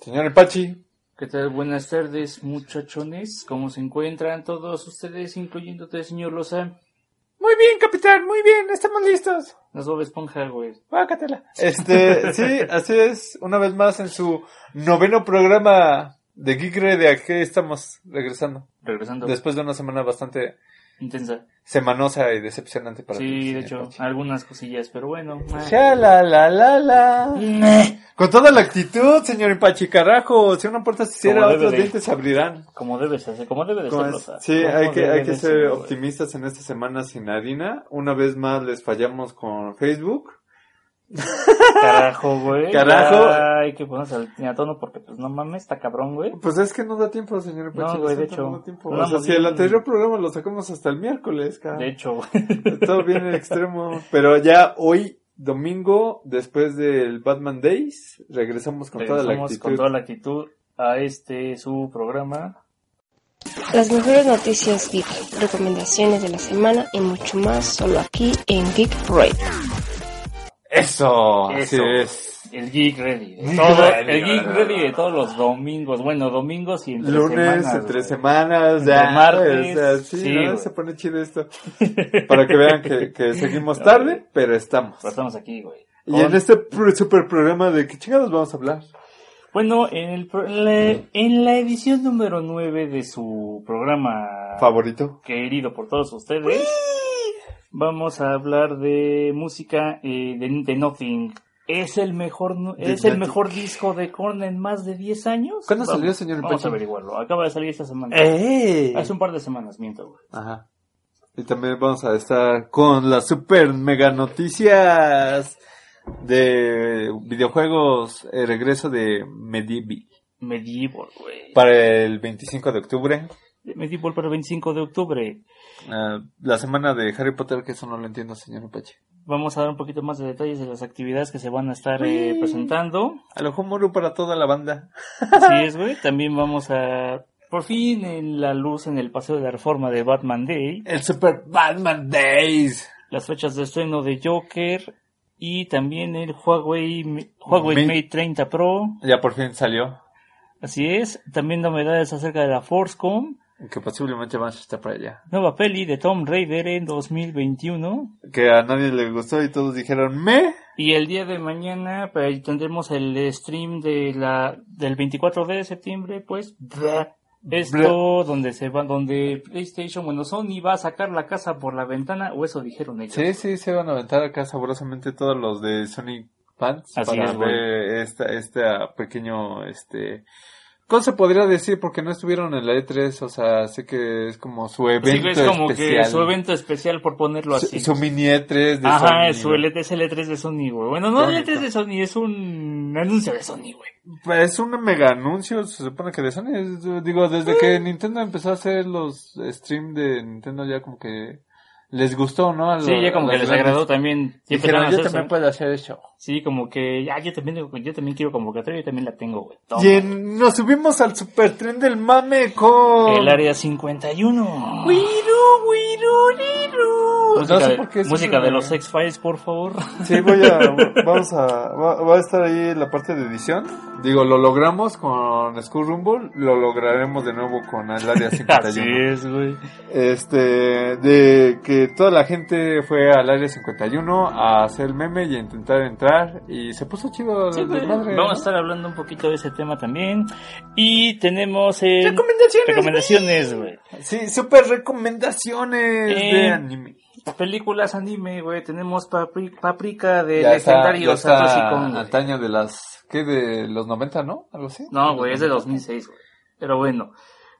Señor Pachi. ¿Qué tal? Buenas tardes, muchachones. ¿Cómo se encuentran todos ustedes, incluyéndote, señor Loza? Muy bien, capitán, muy bien, estamos listos. Nos Bob Esponja, güey. Bácatela. Este, sí, así es. Una vez más en su noveno programa de Geek Ready, aquí estamos regresando. Regresando. Después de una semana bastante Intensa. semanosa y decepcionante para Sí, de hecho, Pachi. algunas cosillas, pero bueno. Ya, la, la, la, la. Con toda la actitud, señor Ipachi, carajo. Si una puerta se cierra, otros de. dientes se abrirán. Como debe ser, como debe de ¿Cómo ser, es? Sí, hay que, hay que ser optimistas en esta semana sin harina. Una vez más les fallamos con Facebook. Carajo, güey. Carajo. Hay que ponerse al a tono porque, pues, no mames, está cabrón, güey. Pues es que no da tiempo, señor Ipachi. No, güey, de hecho, no da tiempo. no O sea, damos si el anterior programa lo sacamos hasta el miércoles, cara. De hecho, güey. Todo bien en extremo. Pero ya hoy, domingo, después del Batman Days, regresamos con toda la Regresamos actitud. con toda la actitud a este, su programa. Las mejores noticias geek, recomendaciones de la semana y mucho más solo aquí en Geek Radio. Eso, así Eso. es. El Geek Ready. de todo- el Geek Ready de todos los domingos. Bueno, domingos y entre Lunes, semanas, entre semanas, Entre ya, martes, o sea, sí, sí, ¿no? güey. se pone chido esto. Para que vean que, que seguimos tarde, pero estamos. Pero estamos aquí, güey. Y en este super programa de qué chingados vamos a hablar. Bueno, en, el, pro- en la, en la edición número 9 de su programa Favorito. querido por todos ustedes, vamos a hablar de música eh, de, de Nothing. ¿Es el mejor De es el mejor disco de Korn en más de 10 años? ¿Cuándo Vamos- salió, señor Vamos a averiguarlo. Acaba de salir esta semana. ¡Eh! Hace un par de semanas, miento, güey. Ajá. Y también vamos a estar con las super mega noticias de videojuegos, el regreso de Medieval Medieval, güey. para el 25 de octubre. Medieval para el 25 de octubre. Ah, la semana de Harry Potter, que eso no lo entiendo, señor Apache. Vamos a dar un poquito más de detalles de las actividades que se van a estar eh, presentando. A lo mejor para toda la banda. Así es, güey. También vamos a... Por fin en la luz en el Paseo de la Reforma de Batman Day. El Super Batman Days. Las fechas de estreno de Joker. Y también el Huawei, Huawei Mate. Mate 30 Pro. Ya por fin salió. Así es. También novedades acerca de la Forcecom. Que posiblemente a estar para allá. Nueva peli de Tom Raider en 2021. Que a nadie le gustó y todos dijeron, me. Y el día de mañana pues, tendremos el stream de la del 24 de septiembre, pues esto donde se va donde PlayStation, bueno, Sony va a sacar la casa por la ventana o eso dijeron ellos. Sí, sí, se van a aventar acá sabrosamente todos los de Sonic Fans Así para es, ver esta, este pequeño, este, ¿cómo se podría decir? Porque no estuvieron en la E3, o sea, sé que es como su evento Sí, es como especial. que su evento especial por ponerlo Su, así. su mini E3 de Ajá, Sony, es su. L- es el E3 de Sony, güey. Bueno, no el E3 bonito. de Sony, es un anuncio de Sony, güey. Pues Es un mega anuncio, se supone que de Sony. es- digo, desde que Nintendo empezó a hacer los streams de Nintendo ya como que les gustó, ¿no? A Sí, lo- ya como que les grandes. agradó también. Dijeron, yo también puedo hacer eso. Sí, como que, ya, yo también, yo también quiero convocatoria, yo también la tengo, güey. Toma. Y en- nos subimos al super tren del mame con... El área 51. Wiru, wiru, liru. Música, No sé de, por qué música de me- los X-Files, por favor. Sí, voy a, vamos a, va, va a estar ahí la parte de edición. Digo, lo logramos con School Rumble, lo lograremos de nuevo con el área 51. Así es, güey. Este, de que toda la gente fue al área 51 a hacer el meme y a intentar entrar y se puso chido Sí, el güey. desmadre, Vamos ¿no? a estar hablando un poquito de ese tema también. Y tenemos eh, Recomendaciones, recomendaciones, güey. Sí, super recomendaciones Eh, de anime. Películas anime, güey. Tenemos Papri- Paprika de Ya está, legendario ya está Satoshi Kon, güey. antaño de las, ¿qué? De los 90, ¿no? Algo así. No, güey, es de 2006, güey. Pero bueno.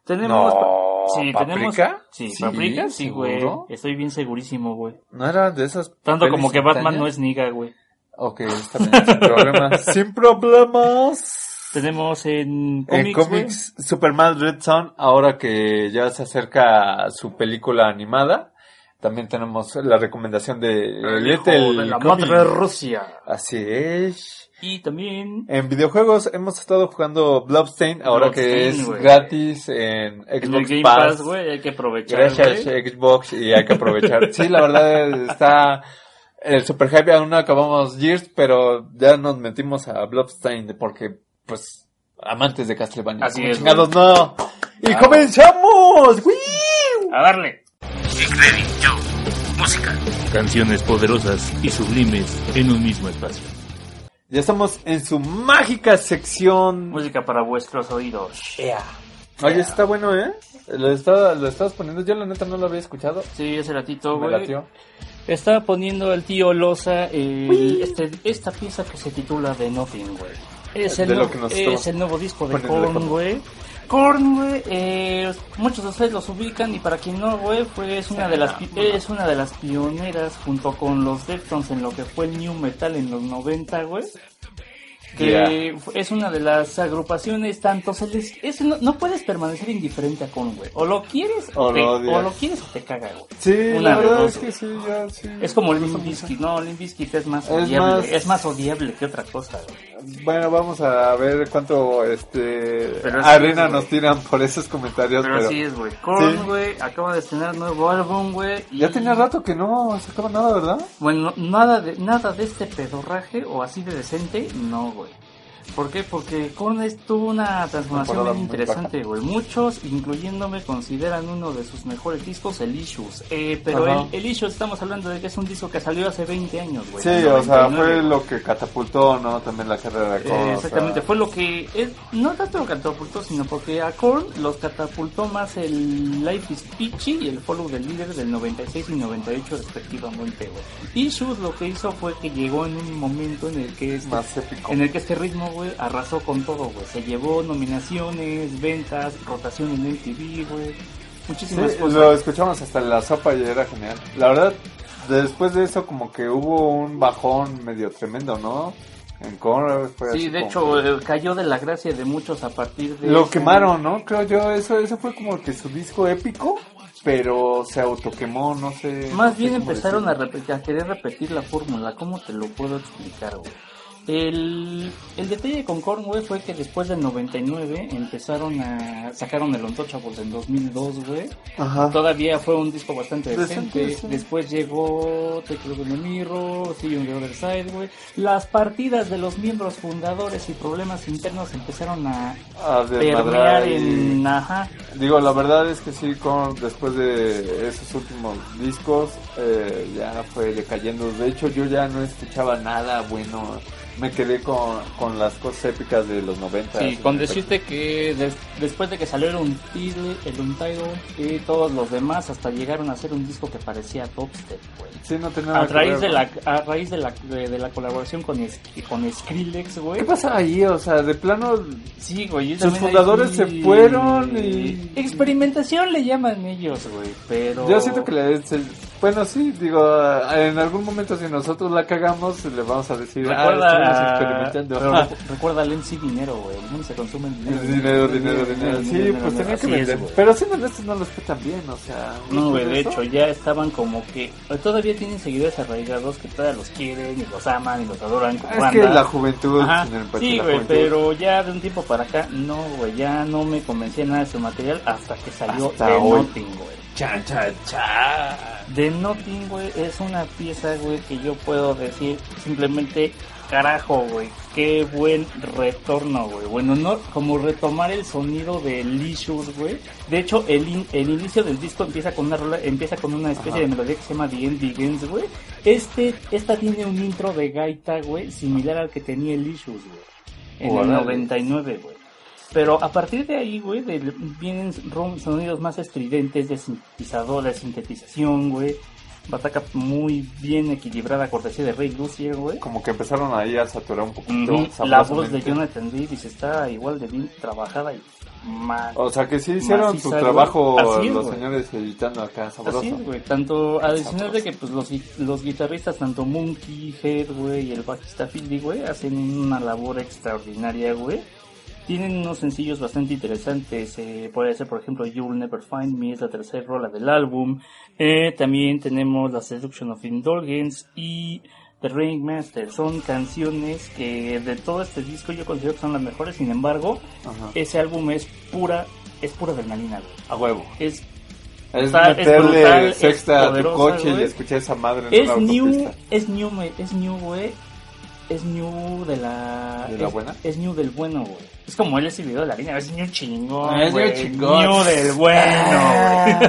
Tenemos... No, sí, tenemos... ¿Paprika? Sí, Sí, Paprika, sí, güey. Estoy bien segurísimo, güey. No era de esas. Tanto como que Batman no es niga, güey. Ok, está bien, sin problemas. sin problemas. Tenemos en En cómics, güey, cómics, Superman Red Son, ahora que ya se acerca su película animada, también tenemos la recomendación de el Little hijo de la Comics. madre Rusia. Así es. Y también En videojuegos hemos estado jugando Bloodstain, ahora que es gratis en en el Xbox Game Pass. Pass, güey, hay que aprovechar, Gracias. Xbox y hay que aprovechar. sí, la verdad está el super hype, aún no acabamos Gears, pero ya nos metimos a Bloodstain porque, pues, amantes de Castlevania. Así es, Chingados, no. ¡Y Ah. comenzamos! ¡Wii! A darle. Canciones poderosas y sublimes en un mismo espacio. Ya estamos en su mágica sección. Música para vuestros oídos. Oye, está bueno, ¿eh? Lo, está, lo estabas poniendo, yo la neta no lo había escuchado. Sí, ese ratito, güey. Estaba poniendo el tío Loza el- este, esta pieza que se titula The Nothing, güey. Es el, De lo nuevo- es el nuevo disco de Korn, güey. Korn, güey, eh, muchos de ustedes los ubican y para quien no, güey, fue es una de las pi- es una de las pioneras junto con los Deftones en lo que fue el new metal en los 90, güey. Que es una de las agrupaciones tanto se les es, no, no puedes permanecer indiferente a güey. O lo quieres o, O te- lo o lo quieres o te caga, güey. Sí, Una la verdad es que sí, ya, sí. Es como Limp Bizkit, no, Limp Bizkit es más Es odiable, más- es más odiable que otra cosa, güey. Bueno, vamos a ver cuánto este Pero arena es, nos tiran por esos comentarios, Pero, pero, así es, güey. Korn, Sí. güey, acaba de estrenar nuevo álbum, güey. y- ya tenía rato que no sacaba nada, ¿verdad? Bueno, nada de, nada de este pedorraje o así de decente, no, güey. ¿Por qué? Porque Korn es- tuvo una transformación bien muy interesante, güey. Muchos, incluyéndome, consideran uno de sus mejores discos el Issues. Eh, pero el, el Issues estamos hablando de que es un disco que salió hace 20 años, güey. Sí, o sea, 99, fue lo que catapultó, ¿no? También la carrera de Korn. Eh, o exactamente, sea, fue lo que es, no tanto lo catapultó, sino porque a Korn los catapultó más el Life is Peachy y el Follow the Leader del 96 y 98 respectivamente, güey. Issues lo que hizo fue que llegó en un momento en el que este, más épico. en el que este ritmo, güey, arrasó con todo, güey. Se llevó nominaciones, ventas, rotación en MTV, güey. Sí, Muchísimas lo cosas. escuchamos hasta la sopa y era genial. La verdad, después de eso como que hubo un bajón medio tremendo, ¿no? En Korn fue Sí, de como hecho, eh, cayó de la gracia de muchos a partir de... Lo ese- quemaron, ¿no? Creo yo, eso, eso fue como que su disco épico, pero se autoquemó, no sé. Más no bien empezaron a, a querer repetir la fórmula. ¿Cómo te lo puedo explicar, güey? El, el detalle con Korn, güey, fue que después del 99 empezaron a... Sacaron el Untouchables en 2002, güey. Ajá. Todavía fue un disco bastante Decente, decente. sí. Después llegó Take Love in the Mirror, See You on the Other Side, güey. Las partidas de los miembros fundadores y problemas internos empezaron a A permear desmadrar y- en... Ajá. Digo, la verdad es que sí, con, después de esos últimos discos, eh, ya fue decayendo. De hecho, yo ya no escuchaba nada bueno. Me quedé con, con las cosas épicas de los 90. Sí, con decirte que des- después de que salió el Untitled, el Untitled y todos los demás hasta llegaron a hacer un disco que parecía Topstep, güey. Sí, no tenía A que raíz de la a raíz de la de, de la colaboración con Es- con Skrillex, güey. ¿Qué pasa ahí? O sea, de plano... Sí, güey. Sus ahí fundadores se fueron y- experimentación le llaman ellos, güey, pero Yo siento que le... se- bueno, sí, digo, en algún momento si nosotros la cagamos, le vamos a decir, ah, experimentando. pero recu- recuerda al MC dinero, güey. El mundo se consume en dinero. Dinero, dinero, dinero. Sí, dinero, pues dinero. tenía que Así es, vender. güey. Pero siendo honestos, no los tan bien, o sea. No, güey, después de hecho ya estaban como que todavía tienen seguidores arraigados que todavía los quieren y los aman y los adoran como Es que banda. la juventud, Ajá, el sí, güey, pero ya de un tiempo para acá, no, güey, ya no me convencía nada de su material hasta que salió Hasta The hoy. Nothing, güey. Chan, chan, chan. The Nothing, güey, es una pieza, güey, que yo puedo decir simplemente, carajo, güey, qué buen retorno, güey. Bueno, no, como retomar el sonido de Licious, güey. De hecho, el, in- el inicio del disco empieza con una rola, empieza con una especie Ajá. de melodía que se llama The End Begins, güey. Este, esta tiene un intro de gaita, güey, similar al que tenía el güey. En el Órale. 99, güey. Pero a partir de ahí, güey, vienen sonidos más estridentes de sintetizador, de sintetización, güey. Bataca muy bien equilibrada, cortesía de Ray Lucier, güey. Como que empezaron ahí a saturar un poquito. Ujú, La voz de. Jonathan Davis está igual de bien trabajada y más. O sea que sí hicieron Maciza, su trabajo es, los güey. señores editando acá sabroso. Así es, güey. Tanto, adicional de que pues los, los guitarristas, tanto Monkey, Head, güey, y el bajista Philly, güey, hacen una labor extraordinaria, güey. Tienen unos sencillos bastante interesantes. Eh, puede ser, por ejemplo, You'll Never Find Me, es la tercera rola del álbum. Eh, también tenemos La Seduction of Indulgence y The Ringmaster. Son canciones que de todo este disco yo considero que son las mejores. Sin embargo, Ajá. ese álbum es pura, es pura adrenalina, güey. A huevo. Es Es es meterle es sexta a tu poderosa, coche y escuchar esa madre en Es una new, es new, es new, güey. Es new de la... ¿De la es, buena? Es new del bueno, güey. Es como él ese video de la línea, es new chingón, Es güey. chingón. New del bueno.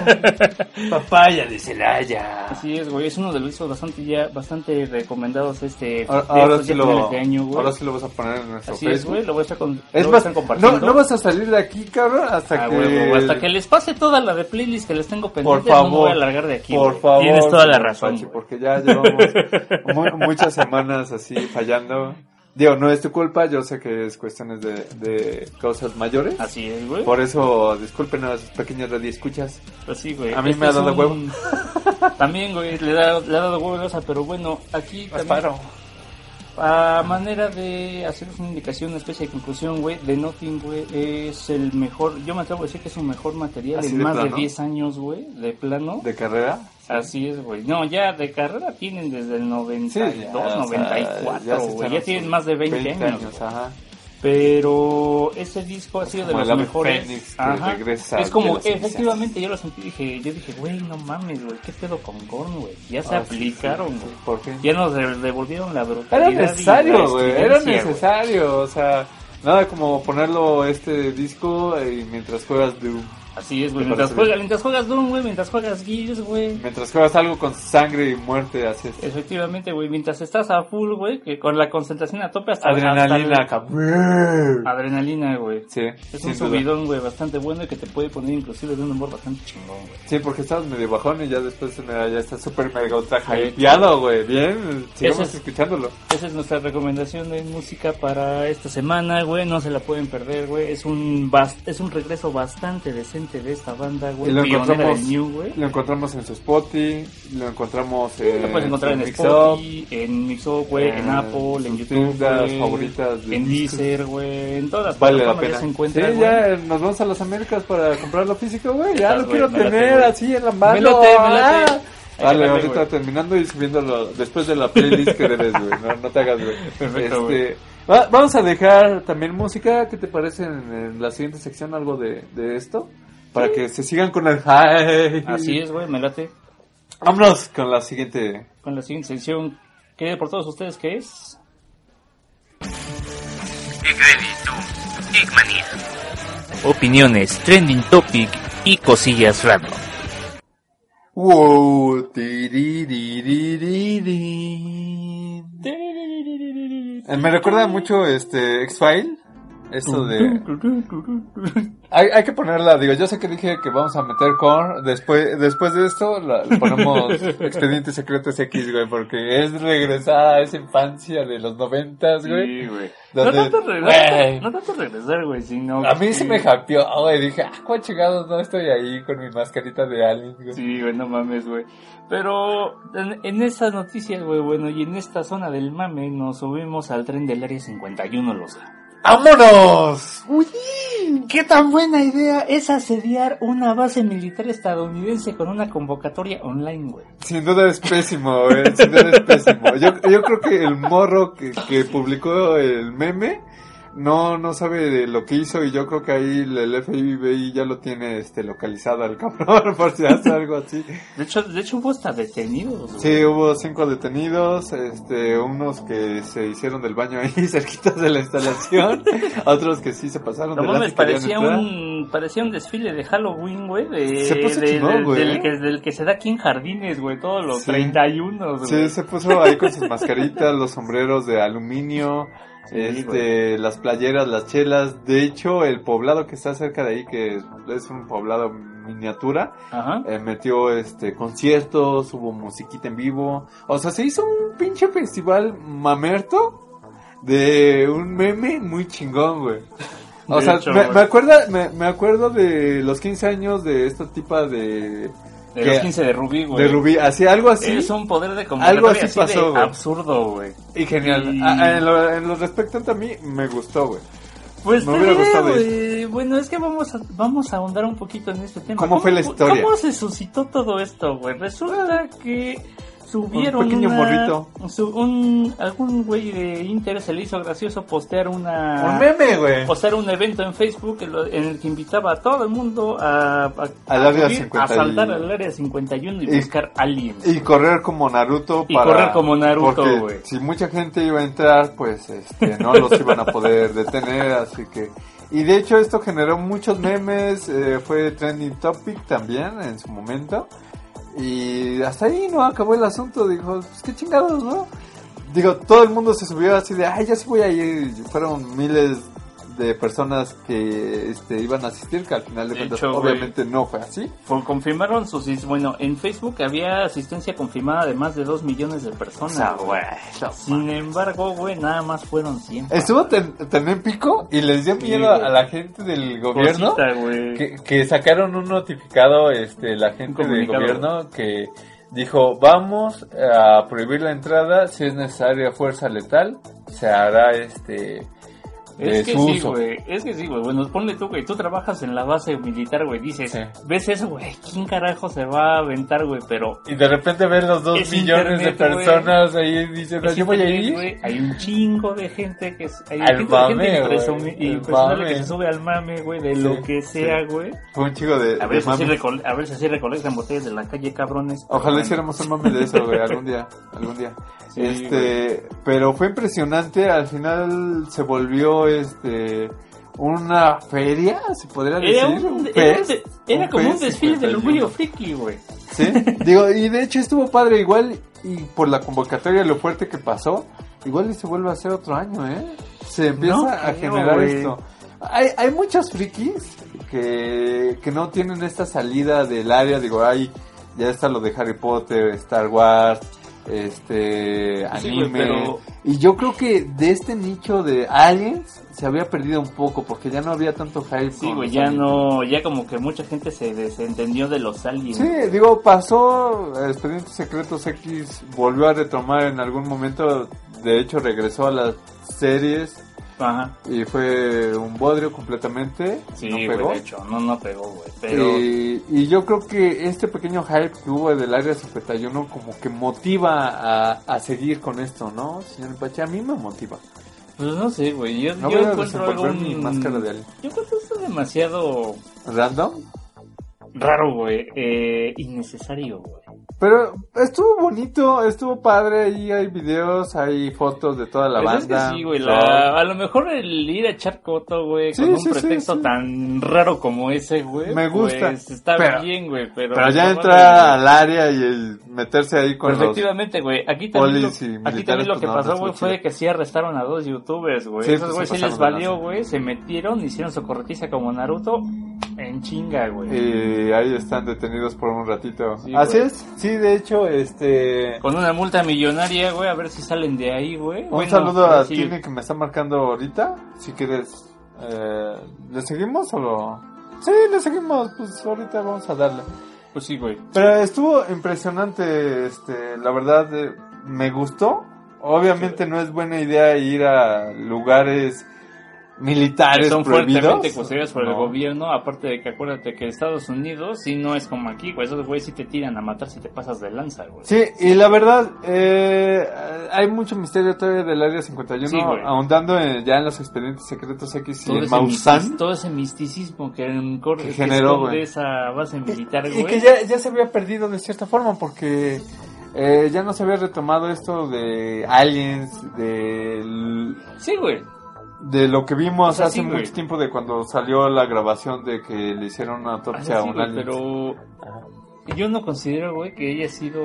Papaya de Celaya. Así es, güey, es uno de los discos bastante ya, bastante recomendados este... Ahora, de ahora sí lo, finales de año, güey. ahora sí lo vas a poner en nuestro Así es, güey, lo voy a estar, con, Es lo a estar compartiendo. no, no vas a salir de aquí, cabrón, hasta Ah, que... hasta que les pase toda la de playlist que les tengo pendiente, Por favor. no me voy a largar de aquí, Por güey. favor. Tienes toda la razón, Pachi, porque ya llevamos mu- muchas semanas así fallando. Digo, no es tu culpa, yo sé que es cuestiones de, de cosas mayores. Así es, güey. Por eso, disculpen a las pequeñas radioescuchas. Pues sí, güey. A mí Este me ha dado un- huevo. También, güey, le, da- le ha dado huevo Rosa, pero bueno, aquí también, a manera de hacer una indicación, una especie de conclusión, güey, de Nothing, güey, es el mejor, yo me atrevo a decir que es su mejor material Así en de más de plano. 10 años, güey, de plano. ¿De carrera? Así es, güey. No, ya de carrera tienen desde el 92, Sí, ya, o sea, 94, ya se güey. echaron Ya tienen más de 20, años. ajá. Pero ese disco ha sido de los mejores. fénix que Ajá. regresa Es como, de efectivamente, yo lo sentí, dije, yo dije, güey, no mames, güey, ¿qué pedo con Gorn, güey? Ya se Ah, aplicaron, sí, güey. ¿Por qué? Ya nos de- devolvieron la brutalidad. Era necesario, güey. Era necesario. O sea, nada como ponerlo este disco y mientras juegas Doom. Así es, güey. Me Mientras, bien. mientras juegas Doom, güey, mientras juegas Gears, güey. Mientras juegas algo con sangre y muerte, así es. Efectivamente, güey, mientras estás a full, güey, que con la concentración a tope hasta Adrenalina, hasta cabrón. el- Adrenalina, güey. Sí, Es un subidón, güey, bastante bueno y que te puede poner inclusive de un humor bastante chingón, güey. Sí, porque estabas medio bajón y ya después mira, ya está súper mega ultra hypeado, güey. Bien, sigamos es- escuchándolo. Esa es nuestra recomendación de música para esta semana, güey. No se la pueden perder, güey. Es un es un regreso bastante decente de esta banda, güey. Lo encontramos, New, güey. lo encontramos en su Spotify, lo encontramos en, Lo puedes encontrar en Up, Spotify, en Mixup, güey, en en Apple, en YouTube, favoritas de en. Deezer, güey, en todas Vale la plataformas ya pena. se encuentra, sí, ya nos vamos a las Américas para comprarlo físico, güey. Ya lo quiero tener así en la mano. Me late. Ah. Vale, darle, ahorita güey. terminando y subiéndolo después de la playlist que debes, güey. No, no te hagas, güey. Perfecto. Este, va- vamos a dejar también música. ¿Qué te parece en, en la siguiente sección algo de, de esto? Para que se sigan con el high. Así es, güey, me late. Vámonos con la siguiente. Con la siguiente sección, querida por todos ustedes, ¿qué es? Opiniones, trending topic y cosillas random. Wow. Eh, Me recuerda mucho este X-File. Eso de. Hay, hay que ponerla, digo, yo sé que dije que vamos a meter con. Después, después de esto, la, ponemos Expedientes Secretos X, güey, porque es regresar a esa infancia de los noventas, güey. Sí, güey. No Donde- tanto, regresar, güey. no tanto regresar, güey, sino... A mí que- se me hypeó, güey. Dije, ah, cuál chingados, no estoy ahí con mi mascarita de Alien, güey. Sí, güey, no mames, güey. Pero en, en estas noticias, güey, bueno, y en esta zona del mame nos subimos al tren del Área 51, Losa. ¡Vámonos! Uy, qué tan buena idea es asediar una base militar estadounidense con una convocatoria online, güey. Sin duda es pésimo, güey. Sin duda es pésimo. Yo, yo creo que el morro que, que publicó el meme no, no sabe de lo que hizo y yo creo que ahí el FBI ya lo tiene este localizado al cabrón por si hace algo así. De hecho, de hecho hubo hasta detenidos, güey. Sí, hubo cinco detenidos, este, unos que se hicieron del baño ahí cerquitas de la instalación, otros que sí se pasaron No de mames, parecía un, parecía un desfile de Halloween, güey, de, Se puso de- de- güey. del, que, del que se da aquí en jardines, güey, todos los Sí. 31, güey. Sí, se puso ahí con sus mascaritas, los sombreros de aluminio, Sí, este, las playeras, las chelas. De hecho, el poblado que está cerca de ahí, que es un poblado miniatura, Ajá. eh, metió este conciertos, hubo musiquita en vivo. O sea, se hizo un pinche festival mamerto de un meme muy chingón, güey. O De sea, hecho, me, me acuerda, me, me acuerdo de los 15 años de esta tipa de, De los 15 de Rubí, güey. de Rubí, así algo así. Es un poder de Algo así así, pasó, de absurdo, güey. Y genial. Y- A- a- en, lo, en lo respectante a mí, me gustó, güey. Pues Me hubiera gustado güey, Bueno, es que vamos a, vamos a ahondar un poquito en este tema. ¿Cómo fue la historia? ¿Cómo se suscitó todo esto, güey? Resulta que subieron Un pequeño una- morrito. su- un, algún güey de Inter se le hizo gracioso postear una... Un meme, güey. Postear un evento en Facebook en, lo- en el que invitaba a todo el mundo a, a, Al a área subir, 50 a saltar y- al área 51 y, y- buscar aliens. Y correr como Naruto Y para... correr como Naruto, güey. Si mucha gente iba a entrar, pues este, no los iban a poder detener, así que... Y de hecho esto generó muchos memes, eh, fue trending topic también en su momento. Y hasta ahí no acabó el asunto, dijo, pues qué chingados, ¿no? Digo, todo el mundo se subió así de, ay, ya sí voy a ir. Fueron miles de personas que este, iban a asistir, que al final de, De cuentas hecho, obviamente no fue así. Fue- confirmaron sus... Bueno, en Facebook había asistencia confirmada de más de 2 millones de personas. güey. Sin embargo, güey, nada más fueron 100. Estuvo tan épico y les dio miedo a la gente del gobierno Cosita, que, que sacaron un notificado, este, la gente del gobierno que dijo, vamos a prohibir la entrada, si es necesaria fuerza letal, se hará este Es que sí, güey. Es que sí, güey. Bueno, ponle tú, güey. Tú trabajas en la base militar, güey. Dices, Sí. ves eso, güey. ¿Quién carajo se va a aventar, güey? Pero Y de repente ves los dos Es millones internet, de personas ahí diciendo, yo voy a ir. Hay un chingo de gente que es, hay Al un chingo de mame, gente impresionable que mame. se sube al mame, güey, de Sí, lo que sea, güey. Fue un chico de, A de ver, si así recole- a ver si así recolectan botellas de la calle, cabrones. Ojalá bueno. hiciéramos un mame de eso, güey, algún día, algún día. Sí, este, pero fue impresionante, al final se volvió, este, una feria, se podría decir. Era, un, un era, fest, era un como un desfile del 51. orgullo friki, güey. Sí, digo, y de hecho estuvo padre igual, y por la convocatoria, lo fuerte que pasó, igual y se vuelve a hacer otro año, ¿eh? Se empieza No a creo, generar esto. Hay, hay muchos frikis que, que no tienen esta salida del área, digo, hay, ya está lo de Harry Potter, Star Wars, este, Sí, anime, pero- y yo creo que de este nicho de aliens se había perdido un poco, porque ya no había tanto hype. Sí, güey, ya aliens. no, ya como que mucha gente se desentendió de los aliens. Sí, digo, pasó, Expedientes Secretos X volvió a retomar en algún momento, de hecho regresó a las series Ajá. y fue un bodrio completamente, Sí, no pegó. de hecho, no, no pegó, güey. Pero, Y, y yo creo que este pequeño hype que hubo del Área 51 como que motiva a, a seguir con esto, ¿no? Señor Pache, a mí me motiva. pues no sé, güey. Yo, No yo voy a encuentro algo. mi máscara de alien. Yo encuentro esto demasiado ¿Random? raro, güey. Eh, innecesario, güey. Pero estuvo bonito, estuvo padre, ahí hay videos, hay fotos de toda la Pues es banda. que sí, güey. La- A lo mejor el ir a echar coto, güey, Sí, con un sí, pretexto sí. tan raro como ese, güey. Me gusta, Pues está pero- bien, güey, pero. Pero ya entrar al área y el meterse ahí con los... efectivamente, güey. Aquí también, lo, aquí también lo pues que no, pasó, güey, fue que sí arrestaron a dos youtubers, güey. Sí, Esos güey sí les valió, güey. Se metieron, hicieron su corretiza como Naruto en chinga, güey. Y ahí están detenidos por un ratito. Sí, Así es, sí, de hecho, este... Con una multa millonaria, güey, a ver si salen de ahí, güey. Un Bueno, saludo a si- Tini que me está marcando ahorita. Si quieres, eh, ¿le seguimos o lo...? Sí, le seguimos, pues ahorita vamos a darle. Pues sí, güey. Pero estuvo impresionante, este, la verdad, eh, me gustó. Obviamente no es buena idea ir a lugares militares Que son prohibidos. fuertemente custodiados por el No. gobierno, aparte de que acuérdate que Estados Unidos sí no es como aquí, güey. Esos güeyes sí te tiran a matar si te pasas de lanza, güey. Sí, y la verdad, eh, hay mucho misterio todavía del Área 51, Sí, güey. ahondando en- ya en los expedientes secretos X y todo en mistis- todo ese misticismo que, encor- Que que generó, güey. esa base militar, Y güey. que ya, ya se había perdido de cierta forma porque eh, ya no se había retomado esto de aliens, de, Sí, güey. De lo que vimos O sea, hace sí, mucho tiempo de cuando salió la grabación de que le hicieron una Ah, autopsia a sí, un alien. pero yo no considero, güey, que haya sido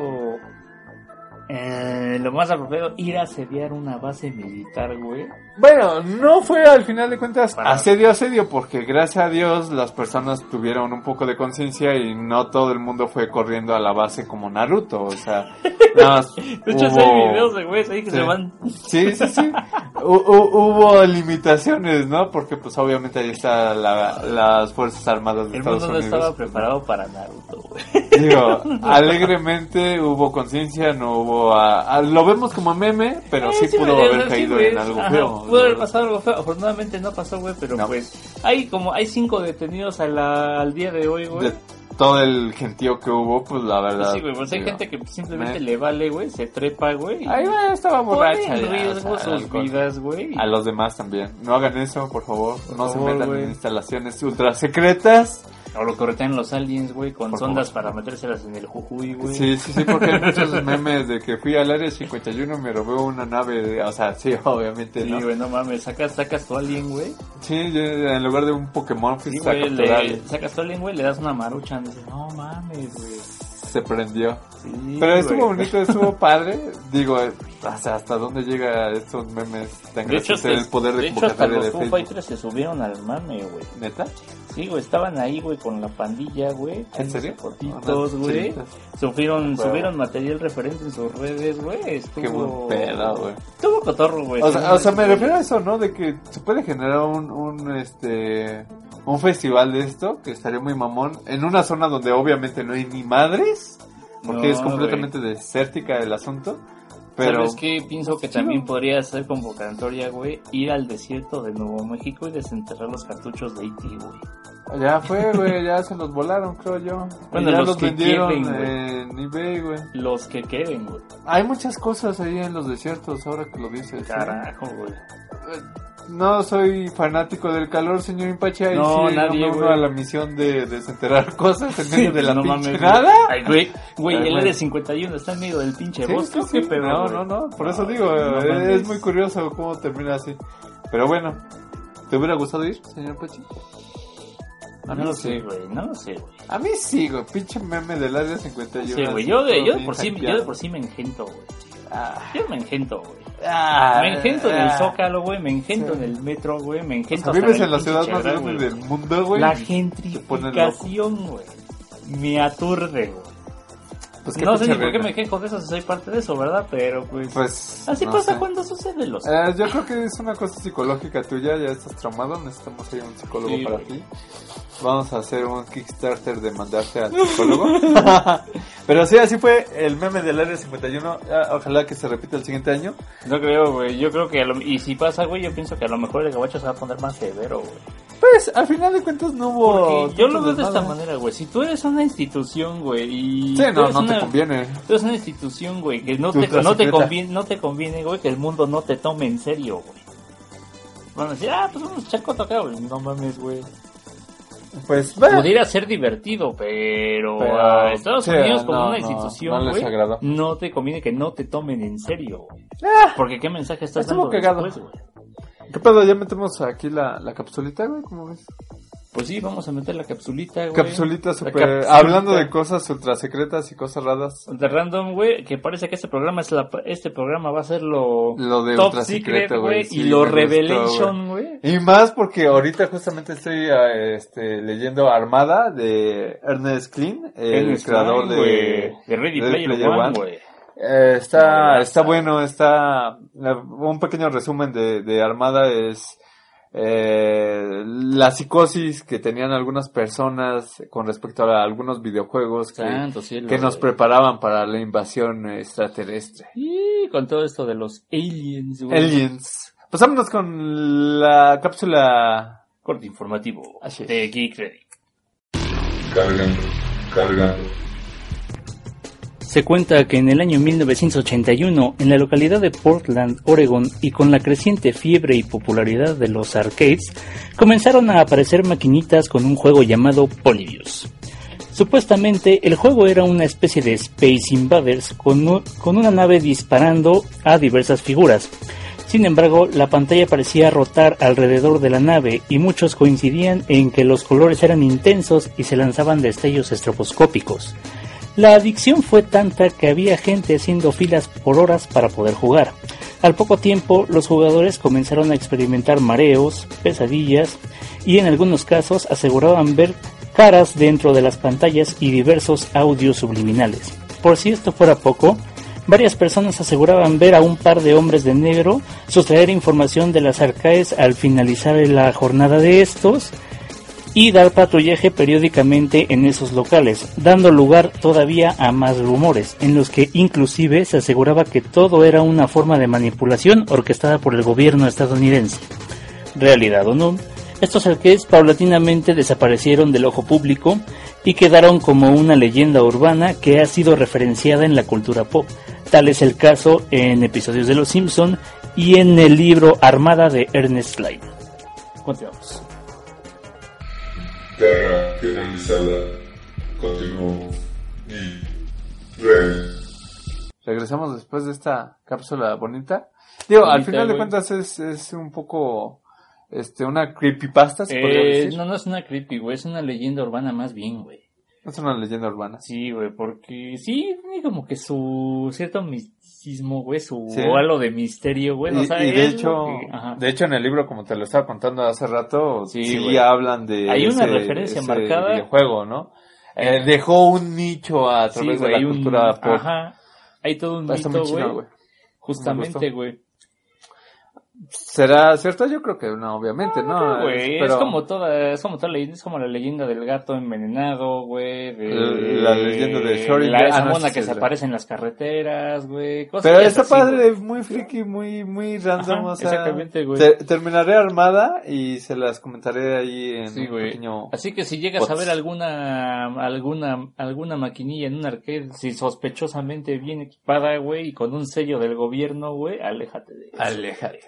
eh, lo más apropiado ir a asediar una base militar, güey. Bueno, no fue al final de cuentas Para- asedio asedio porque gracias a Dios las personas tuvieron un poco de conciencia y no todo el mundo fue corriendo a la base como Naruto, o sea, De hecho, hubo- hay videos de güeyes ahí que Sí. se van. Sí, sí, sí. Hu- hu- hubo limitaciones, ¿no? Porque pues obviamente ahí está la- las Fuerzas Armadas de El Estados mundo no Unidos. estaba preparado para Naruto, güey. Digo, alegremente hubo conciencia, no hubo... a- a- lo vemos como meme, pero sí, Eh, pudo güey, haber sí, caído en algo feo. Pudo haber ¿no? pasado algo feo. Afortunadamente no pasó, güey, pero No. pues hay como hay cinco detenidos a la- al día de hoy, güey. De todo el gentío que hubo, pues la verdad. Sí, güey, pues hay digo, gente que simplemente me- le vale, güey, se trepa, güey. Ahí va, estaba borracha. en riesgo o sea, sus vidas, güey. A los demás también. No hagan eso, por favor. no se favor, metan güey. en instalaciones ultra secretas. O lo corretean los aliens, güey, con Por sondas favor. para metérselas en el jujuy, güey. Sí, sí, sí, porque hay muchos memes de que fui al área 51 y me robé una nave. de- o sea, sí, obviamente, Sí, ¿no? güey, no mames, sacas, sacas tu alien, güey. Sí, en lugar de un Pokémon Sí, güey, le sacas tu alien, güey, le das una marucha dices, no mames, güey. Se prendió. Sí, Pero estuvo güey. bonito, estuvo padre. Digo, eh, o sea, hasta dónde llega estos memes tan De hecho, el poder de, de hecho, hasta los Foo. Fighters se subieron al mame, güey. ¿Neta? Sí, güey, estaban ahí, güey, con la pandilla, güey. ¿En serio? Fotitos, Unas güey. chelitas. Subieron, material referente en sus redes, güey. Estuvo... Qué buen pedo, güey. Estuvo cotorro, güey. O sea, o sea, me refiero a eso, ¿no? De que se puede generar un, un, este, un festival de esto, que estaría muy mamón, en una zona donde obviamente no hay ni madres, porque No, es completamente desértica el asunto, pero... ¿Sabes qué? Pienso que también podría ser convocatoria, güey, ir al desierto de Nuevo México y desenterrar los cartuchos de E.T., güey. Ya fue, güey, ya se los volaron, creo yo. Bueno, ya los los, que vendieron güey. en eBay, güey. Los que queden, güey. Hay muchas cosas ahí en los desiertos, ahora que lo dices. ¿eh? Carajo, güey. No soy fanático del calor, señor Impache. Ahí No, sí, nadie, no me uno a la misión de desenterrar cosas en medio de la no pinche mames, nada. Ay, güey, güey, Ay, el güey. L51 está en medio del pinche Sí, bosque, sí, sí. ¿qué pedo, no, no, no, por eso digo, no eh, mames. es muy curioso cómo termina así. Pero bueno, ¿te hubiera gustado ir, señor Pachi? A mí No lo sé, güey, no lo sé, güey. A mí sí, güey, pinche meme del área 51. Sí, güey, yo de, yo de bien por sí, yo de por sí me engento, güey. Ah, Yo me engento, güey. ah, Me engento en el ah. Zócalo, güey, me engento Sí. en el metro, güey, me O engento sea, hasta vives en la ciudad más grande del mundo, güey. La gentrificación, güey, me aturde, güey. Pues, ¿qué No sé ni por qué me quejo de eso si soy parte de eso, ¿verdad? Pero pues... Pues. así no pasa sé. cuando sucede los... Eh, yo creo que es una cosa psicológica tuya, ya estás traumado, necesitamos ahí un psicólogo Sí, para güey. ti. Vamos a hacer un Kickstarter de mandarte al psicólogo. Pero sí, así fue el meme del Área 51. Ah, Ojalá que se repita el siguiente año. No creo, güey, yo creo que... a lo- Y si pasa, güey, yo pienso que a lo mejor el gabacho se va a poner más severo, güey. Pues, al final de cuentas no hubo... Yo lo veo de esta manera, güey. Si tú eres una institución, güey, y... Sí, no, no una- te conviene. Tú eres una institución, güey, que no te, no, te conviene, no te conviene, güey, que el mundo no te tome en serio, güey. Van a decir, ah, pues echar coto acá, güey. No mames, güey. Pues, va. Pudiera ser divertido, pero, Pero, a Estados sí, Unidos como no, una no, institución, no les güey, agradó. no te conviene que no te tomen en serio, güey. Ah, Porque qué mensaje estás dando después, güey. ¿Qué pedo? ¿Ya metemos aquí la, la capsulita, güey? ¿Cómo ves? Pues sí, vamos a meter la capsulita, güey. Capsulita super... capsulita. Hablando de cosas ultra secretas y cosas raras. De random, güey, que parece que este programa es la, este programa va a ser lo, Lo de top ultra secret, secreto, güey. Sí, y lo revelation, güey. Y más porque ahorita justamente estoy eh, este, leyendo Armada de Ernest Klein, el Ernest creador Klein, de, Ready Player One, güey. Eh, está, está bueno, está un pequeño resumen de, de Armada es eh, la psicosis que tenían algunas personas con respecto a algunos videojuegos que, Santo cielo, que nos güey. preparaban para la invasión extraterrestre. Y con todo esto de los aliens. Aliens. Pasámonos con la cápsula Corte informativo de Geek Ready. Cargando, cargando. Se cuenta que en el año 1981, en la localidad de Portland, Oregon, y con la creciente fiebre y popularidad de los arcades, comenzaron a aparecer maquinitas con un juego llamado Polybius. Supuestamente el juego era una especie de Space Invaders con, con una nave disparando a diversas figuras. Sin embargo, la pantalla parecía rotar alrededor de la nave y muchos coincidían en que los colores eran intensos y se lanzaban destellos estroboscópicos. La adicción fue tanta que había gente haciendo filas por horas para poder jugar. Al poco tiempo, los jugadores comenzaron a experimentar mareos, pesadillas y en algunos casos aseguraban ver caras dentro de las pantallas y diversos audios subliminales. Por si esto fuera poco, varias personas aseguraban ver a un par de hombres de negro sustraer información de las arcaes al finalizar la jornada de estos y dar patrullaje periódicamente en esos locales, dando lugar todavía a más rumores, en los que inclusive se aseguraba que todo era una forma de manipulación orquestada por el gobierno estadounidense. Realidad o no, estos arqués paulatinamente desaparecieron del ojo público y quedaron como una leyenda urbana que ha sido referenciada en la cultura pop. Tal es el caso en episodios de Los Simpson y en el libro Armada de Ernest Cline. Continuamos. Terra finalizada. Continuamos. Y. Red. Regresamos después de esta cápsula bonita. Digo, al final de cuentas es, es un poco este una creepypasta, se podría Eh, decir. no, no es una creepy, güey, es una leyenda urbana más bien, güey. No es una leyenda urbana. Sí, güey, porque sí, tiene como que su cierto misticismo, güey, su Sí. halo de misterio, güey. y, o sea, y de hecho, que- de hecho en el libro, como te lo estaba contando hace rato, Sí, sí, hablan de Hay una ese- referencia ese marcada. videojuego, ¿no? Eh, dejó un nicho a Sí, través güey, de la un- cultura pop. Ajá, hay todo un Está chido, güey. Justamente, güey. ¿Será cierto? Yo creo que no, obviamente, ¿no? Güey, Pero es como toda, es como toda leyenda, es como la leyenda del gato envenenado, güey, de La leyenda de Shorin- la esa ah, no, mona que se la- aparece en las carreteras, güey. Pero está padre, muy friki, muy, muy random, Ajá, o sea. exactamente, güey. te- terminaré armada y se las comentaré ahí en Sí, un güey. pequeño... Así que si llegas a ver alguna, alguna, alguna maquinilla en un arcade, si sospechosamente bien equipada, güey, y con un sello del gobierno, güey, aléjate de eso. Aléjate.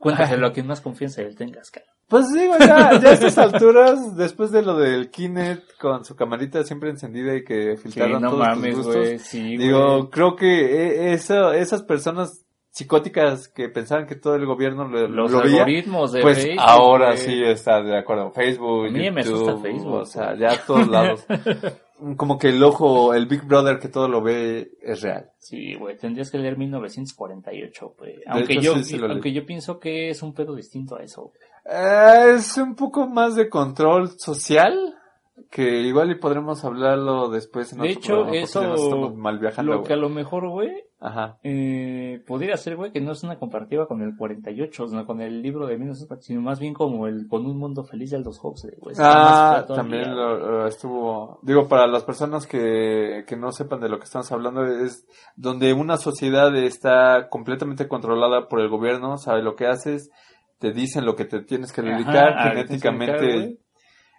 Cuéntaselo a quien más confianza le tengas, cara. Pues digo, ya, ya a estas alturas, después de lo del Kinect con su camarita siempre encendida y que Sí, filtraron no todos tus mames, gustos, güey, sí, digo, creo que eh, eso, esas personas psicóticas que pensaban que todo el gobierno lo, Los lo veía, algoritmos de pues Facebook, ahora sí está de acuerdo. Facebook, A mí me YouTube, asusta Facebook, o sea, ya a todos lados. Como que el ojo, el Big Brother que todo lo ve es real. Sí, güey, tendrías que leer 1948, güey. Aunque hecho, yo, sí, sí aunque yo pienso que es un pedo distinto a eso. Eh, es un poco más de control social, que igual y podremos hablarlo después en De otro hecho, programa, eso, mal viajando, lo que a lo mejor, güey, Ajá. eh, pudiera ser, güey, que no es una comparativa con el 48, sino con el libro de 1948, sino más bien como el con un mundo feliz de Aldous Huxley, güey. Ah, también lo, estuvo, digo, para las personas que, que no sepan de lo que estamos hablando, es donde una sociedad está completamente controlada por el gobierno, sabe lo que haces, te dicen lo que te tienes que dedicar, genéticamente, tienes que dedicar,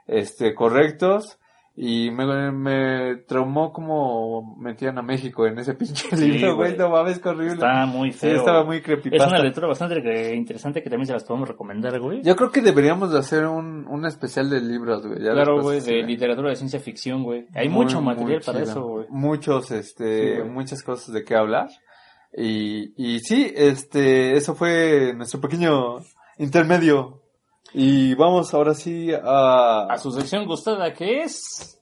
este, correctos, y me, me traumó como metían a México en ese pinche Sí, libro, güey, no mames, qué horrible. Está muy Sí, feo. estaba muy Es creepypasta. una lectura bastante interesante que también se las podemos recomendar, güey. Yo creo que deberíamos de hacer un, un especial de libros, güey. Claro, güey, de literatura de ciencia ficción, güey. Hay Muy, mucho muy material para eso, güey. Muchos, este, Sí, muchas cosas de qué hablar. Y, y sí, este, eso fue nuestro pequeño intermedio. Y vamos ahora sí a... A su sección gustada que es...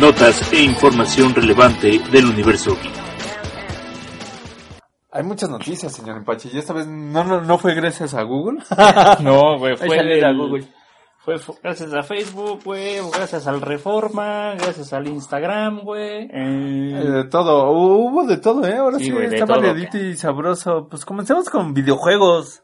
Notas e información relevante del universo geek. Hay muchas noticias, señor Empache, y esta vez no, no, no fue gracias a Google. No, güey, fue Échale a el- Google. Fue fu- gracias a Facebook, güey, gracias al Reforma, gracias al Instagram, güey. Eh, Eh, de todo, hubo de todo, ¿eh? Ahora Sí, sí, está variadito y sabroso. Pues comencemos con videojuegos.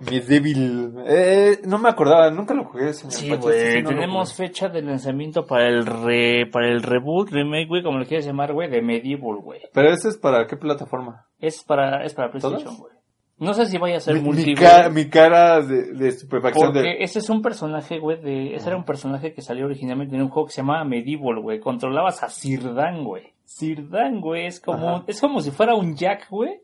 Mi débil. Eh, no me acordaba, nunca lo jugué, señor sí, güey, sí no lo tenemos fecha de lanzamiento para el re, para el reboot, remake, güey, como le quieras llamar, güey, de Medieval, güey. Pero ese es para qué plataforma? Es para, es para PlayStation, güey. No sé si vaya a ser Mi, multi, mi, güey, ca- mi cara de, de estupefacción Porque de... ese es un personaje, güey, de... Ese era un personaje que salió originalmente en un juego que se llamaba Medieval, güey. Controlabas a Sirdan, güey. Sirdan, güey, es como... Ajá. Es como si fuera un Jack, güey.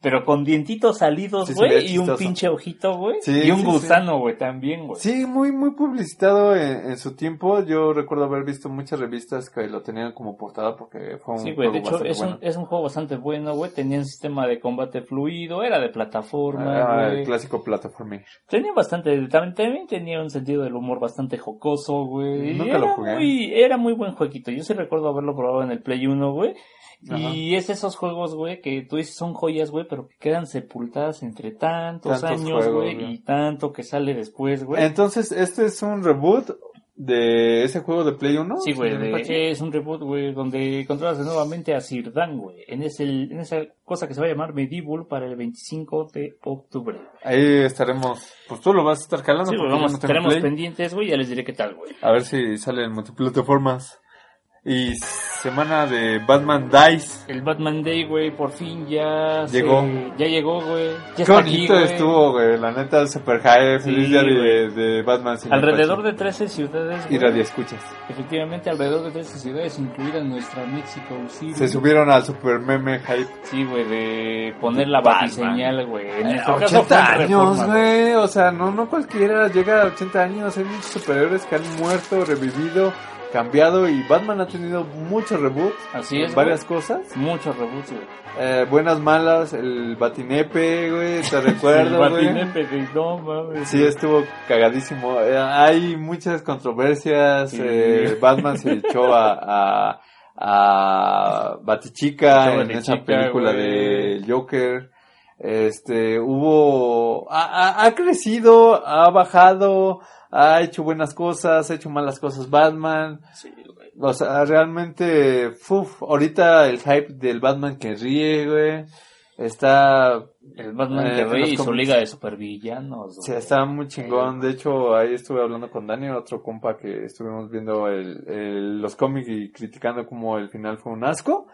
Pero con dientitos salidos, Sí, güey, y un pinche ojito, güey. Sí, y un sí, gusano, güey, también, güey. Sí, muy, muy publicitado en, en su tiempo. Yo recuerdo haber visto muchas revistas que lo tenían como portada porque fue un Sí, güey, de hecho es un, es un juego bastante bueno, güey. Tenía un sistema de combate fluido, era de plataforma, Ah, el clásico plataforma. Tenía bastante, también, también tenía un sentido del humor bastante jocoso, güey. Nunca era lo jugué. Muy, era muy buen jueguito. Yo sí recuerdo haberlo probado en el Play 1, güey. Ajá. Y es esos juegos, güey, que tú dices son joyas, güey, pero que quedan sepultadas entre tantos, Tantos años, güey, y tanto que sale después, güey. Entonces, ¿este es un reboot de ese juego de Play 1? Sí, güey, es un reboot, güey, donde controlas nuevamente a Sirdan, güey, en, ese, en esa cosa que se va a llamar Medieval para el 25 de octubre. Ahí estaremos. Pues tú lo vas a estar calando Sí, porque yo vamos, no estaremos Play. pendientes, güey, ya les diré qué tal, güey. A ver si sale en multiplataformas. Y semana de Batman Dice. El Batman Day, güey, por fin ya se- Llegó. ya llegó, güey. Qué aquí, bonito güey. estuvo, güey. La neta, super high. Feliz Sí, día de, de Batman. Alrededor de 13 ciudades, Y güey. radio escuchas. Efectivamente, alrededor de 13 ciudades, incluida nuestra Mexico City. Se subieron al super meme hype. Sí, güey, de poner la batiseñal, güey. En Eh, nuestro caso 80 fue en años, güey. O sea, no, no cualquiera llega a 80 años. Hay muchos superhéroes que han muerto, revivido, cambiado. Y Batman ha tenido muchos reboots. Así es, Varias cosas. Muchos reboots, güey. Eh, buenas, malas. El Batinepe, güey. Te El recuerdo, güey. Batinepe no mames. Sí, estuvo cagadísimo. Eh, hay muchas controversias. Sí. eh, Batman se echó a, a, a Batichica en esa película güey. de Joker. Este, hubo, ha, ha- ha crecido, ha bajado, ha hecho buenas cosas, ha hecho malas cosas Batman. Sí, güey. O sea, realmente, uf, ahorita el hype del Batman que ríe, güey, está El Batman Eh, que los y su liga de supervillanos, Sí, güey. está muy chingón. De hecho, ahí estuve hablando con Dani, otro compa que estuvimos viendo el, el- los cómics y criticando como el final fue un asco.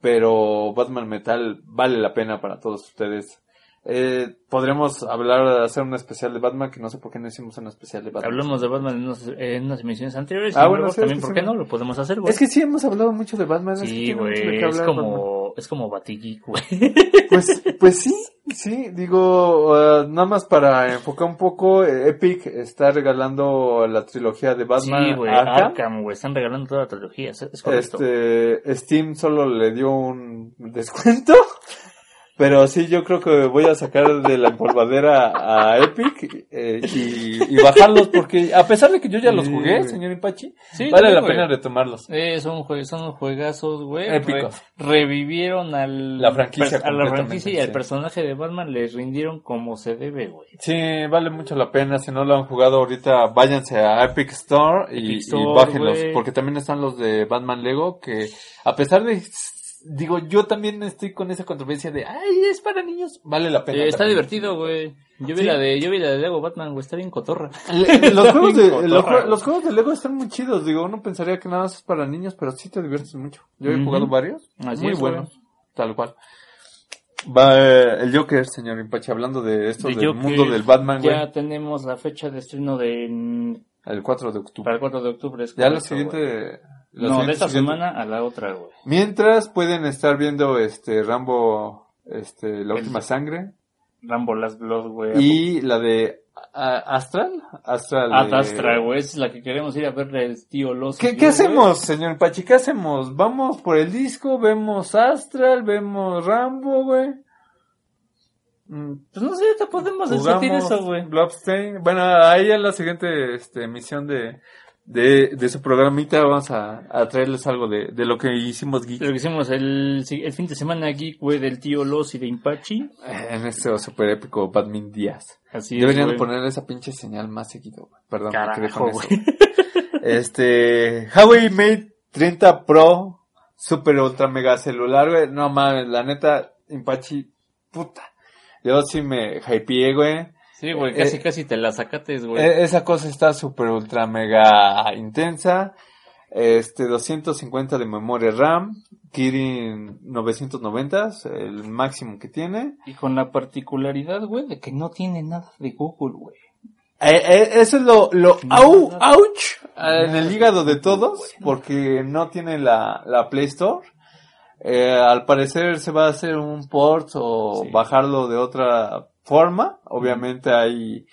Pero Batman Metal vale la pena para todos ustedes. Eh, podremos hablar, hacer un especial de Batman, que no sé por qué no hicimos un especial de Batman. Hablamos de Batman en unas, en unas emisiones anteriores. Ah, y bueno, luego sí, también, ¿por qué no? ¿no? Lo podemos hacer, güey. Es que sí hemos hablado mucho de Batman. es que Sí, tiene mucho de güey, es Batman. como, es como güey. Pues, pues sí, sí, digo, uh, nada más para enfocar un poco, eh, Epic está regalando la trilogía de Batman sí, güey, Arkham. Arkham, güey, están regalando toda la trilogía, es, es correcto. Este, Steam solo le dio un descuento. Pero sí, yo creo que voy a sacar de la empolvadera a Epic eh, y, y bajarlos porque a pesar de que yo ya los jugué, señor Ipachi, Sí, vale la pena retomarlos. Eh, son, jue- son juegazos, güey. Épicos. Re- revivieron al, La franquicia a la franquicia y al personaje de Batman les rindieron como se debe, güey. Sí, vale mucho la pena. Si no lo han jugado ahorita, váyanse a Epic Store y, Epic Store, y bájenlos. Porque también están los de Batman Lego que, a pesar de, digo, yo también estoy con esa controversia de, ay, es para niños. Vale la pena. Eh, está divertido, güey. Yo vi la de, yo vi la de Lego Batman, güey, está bien cotorra. Le- los, juegos de, Cotorra, los, jue- güey. los juegos de Lego están muy chidos. Digo, uno pensaría que nada más es para niños, pero sí te diviertes mucho. Yo he jugado varios. Así muy es, buenos. Tal cual. Va eh, el Joker, señor Impache, hablando de esto, De del Joker, mundo del Batman, güey. Ya tenemos la fecha de estreno de, El 4 de octubre. para el 4 de octubre. es Ya la correcto, siguiente. No, de esta siguiente- semana a la otra, güey. Mientras pueden estar viendo este Rambo, este, la El- última sangre Rambo Last Blood, güey. y la de a- Astral, Astral. Ad de- Astra, güey, es la que queremos ir a ver el tío Los. ¿Qué, qué hacemos, señor Pachi? ¿Qué hacemos? Vamos por el disco, vemos Astral, vemos Rambo, güey. Mm, Pues no sé, te podemos discutir Jugamos eso, güey. Bueno, ahí en la siguiente este, emisión de, de, de su programita vamos a, a traerles algo de, de lo que hicimos geek. Lo que hicimos el, el fin de semana geek, güey, del tío Los y de Impachi. En este super épico Batman Díaz. Así Deberían es, poner esa pinche señal más seguido. Perdón, me Carajo, con eso. güey. Este, Huawei Mate 30 Pro, super ultra mega celular, güey. No mames, la neta, Impachi, puta. Yo sí me hypeé, güey. Sí, güey, Eh, casi, eh, casi te la sacates, güey. E- esa cosa está super ultra mega intensa. Este, 250 de memoria RAM. Kirin 990, el máximo que tiene. Y con la particularidad, güey, de que no tiene nada de Google, güey. Eh, eh, eso es lo, lo, No, au, no. ouch, eh, en el hígado de todos, porque no tiene la, la Play Store. Eh, al parecer se va a hacer un port o Sí. bajarlo de otra forma. Obviamente hay,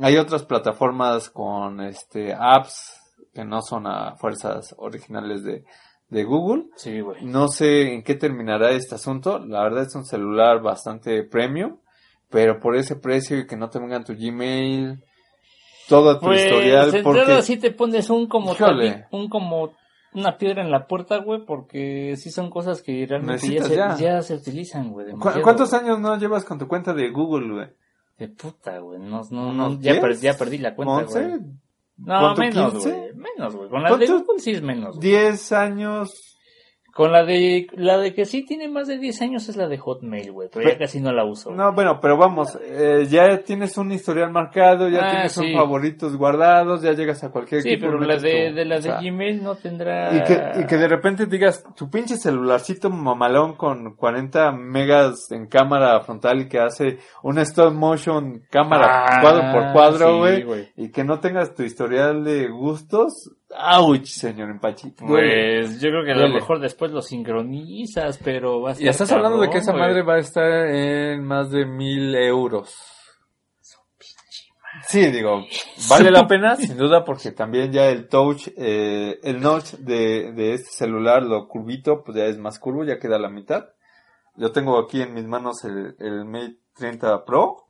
hay otras plataformas con este apps que no son a fuerzas originales de, de Google. Sí, güey. No sé en qué terminará este asunto. La verdad es un celular bastante premium. Pero por ese precio y que no te vengan tu Gmail, todo tu Pues, historial. Porque sí te pones un como un como una piedra en la puerta, güey, porque sí son cosas que realmente ya se, ya. ya se utilizan, güey. ¿Cu- demasiado, ¿Cuántos años no llevas con tu cuenta de Google, güey? De puta, güey. No, no, ¿Unos no, ya, 10? per- ya perdí la cuenta, güey. ¿11? No, ¿Cuánto, menos, 15? güey. Menos, güey. Con la de. Google sí es menos. güey. 10 años. Con la de la de que sí tiene más de 10 años es la de Hotmail, güey, pero ya casi no la uso. No, bueno, pero vamos, eh, ya tienes un historial marcado, ya Ah, tienes sí. un favoritos guardados, ya llegas a cualquier sí, equipo, pero la de, de la o de sea, Gmail no tendrá Y que, y que de repente digas, tu pinche celularcito mamalón con 40 megas en cámara frontal y que hace una stop motion cámara Ah, cuadro por cuadro, güey. y que no tengas tu historial de gustos. ¡Auch, señor Empachi! Pues yo creo que a lo mejor después lo sincronizas, pero va a estar Y estás hablando de que esa madre va a estar en más de mil euros. Sí, digo, vale la pena, sin duda, porque también ya el touch, eh, el notch de, de este celular, lo curvito, pues ya es más curvo, ya queda a la mitad. Yo tengo aquí en mis manos el, el Mate 30 Pro,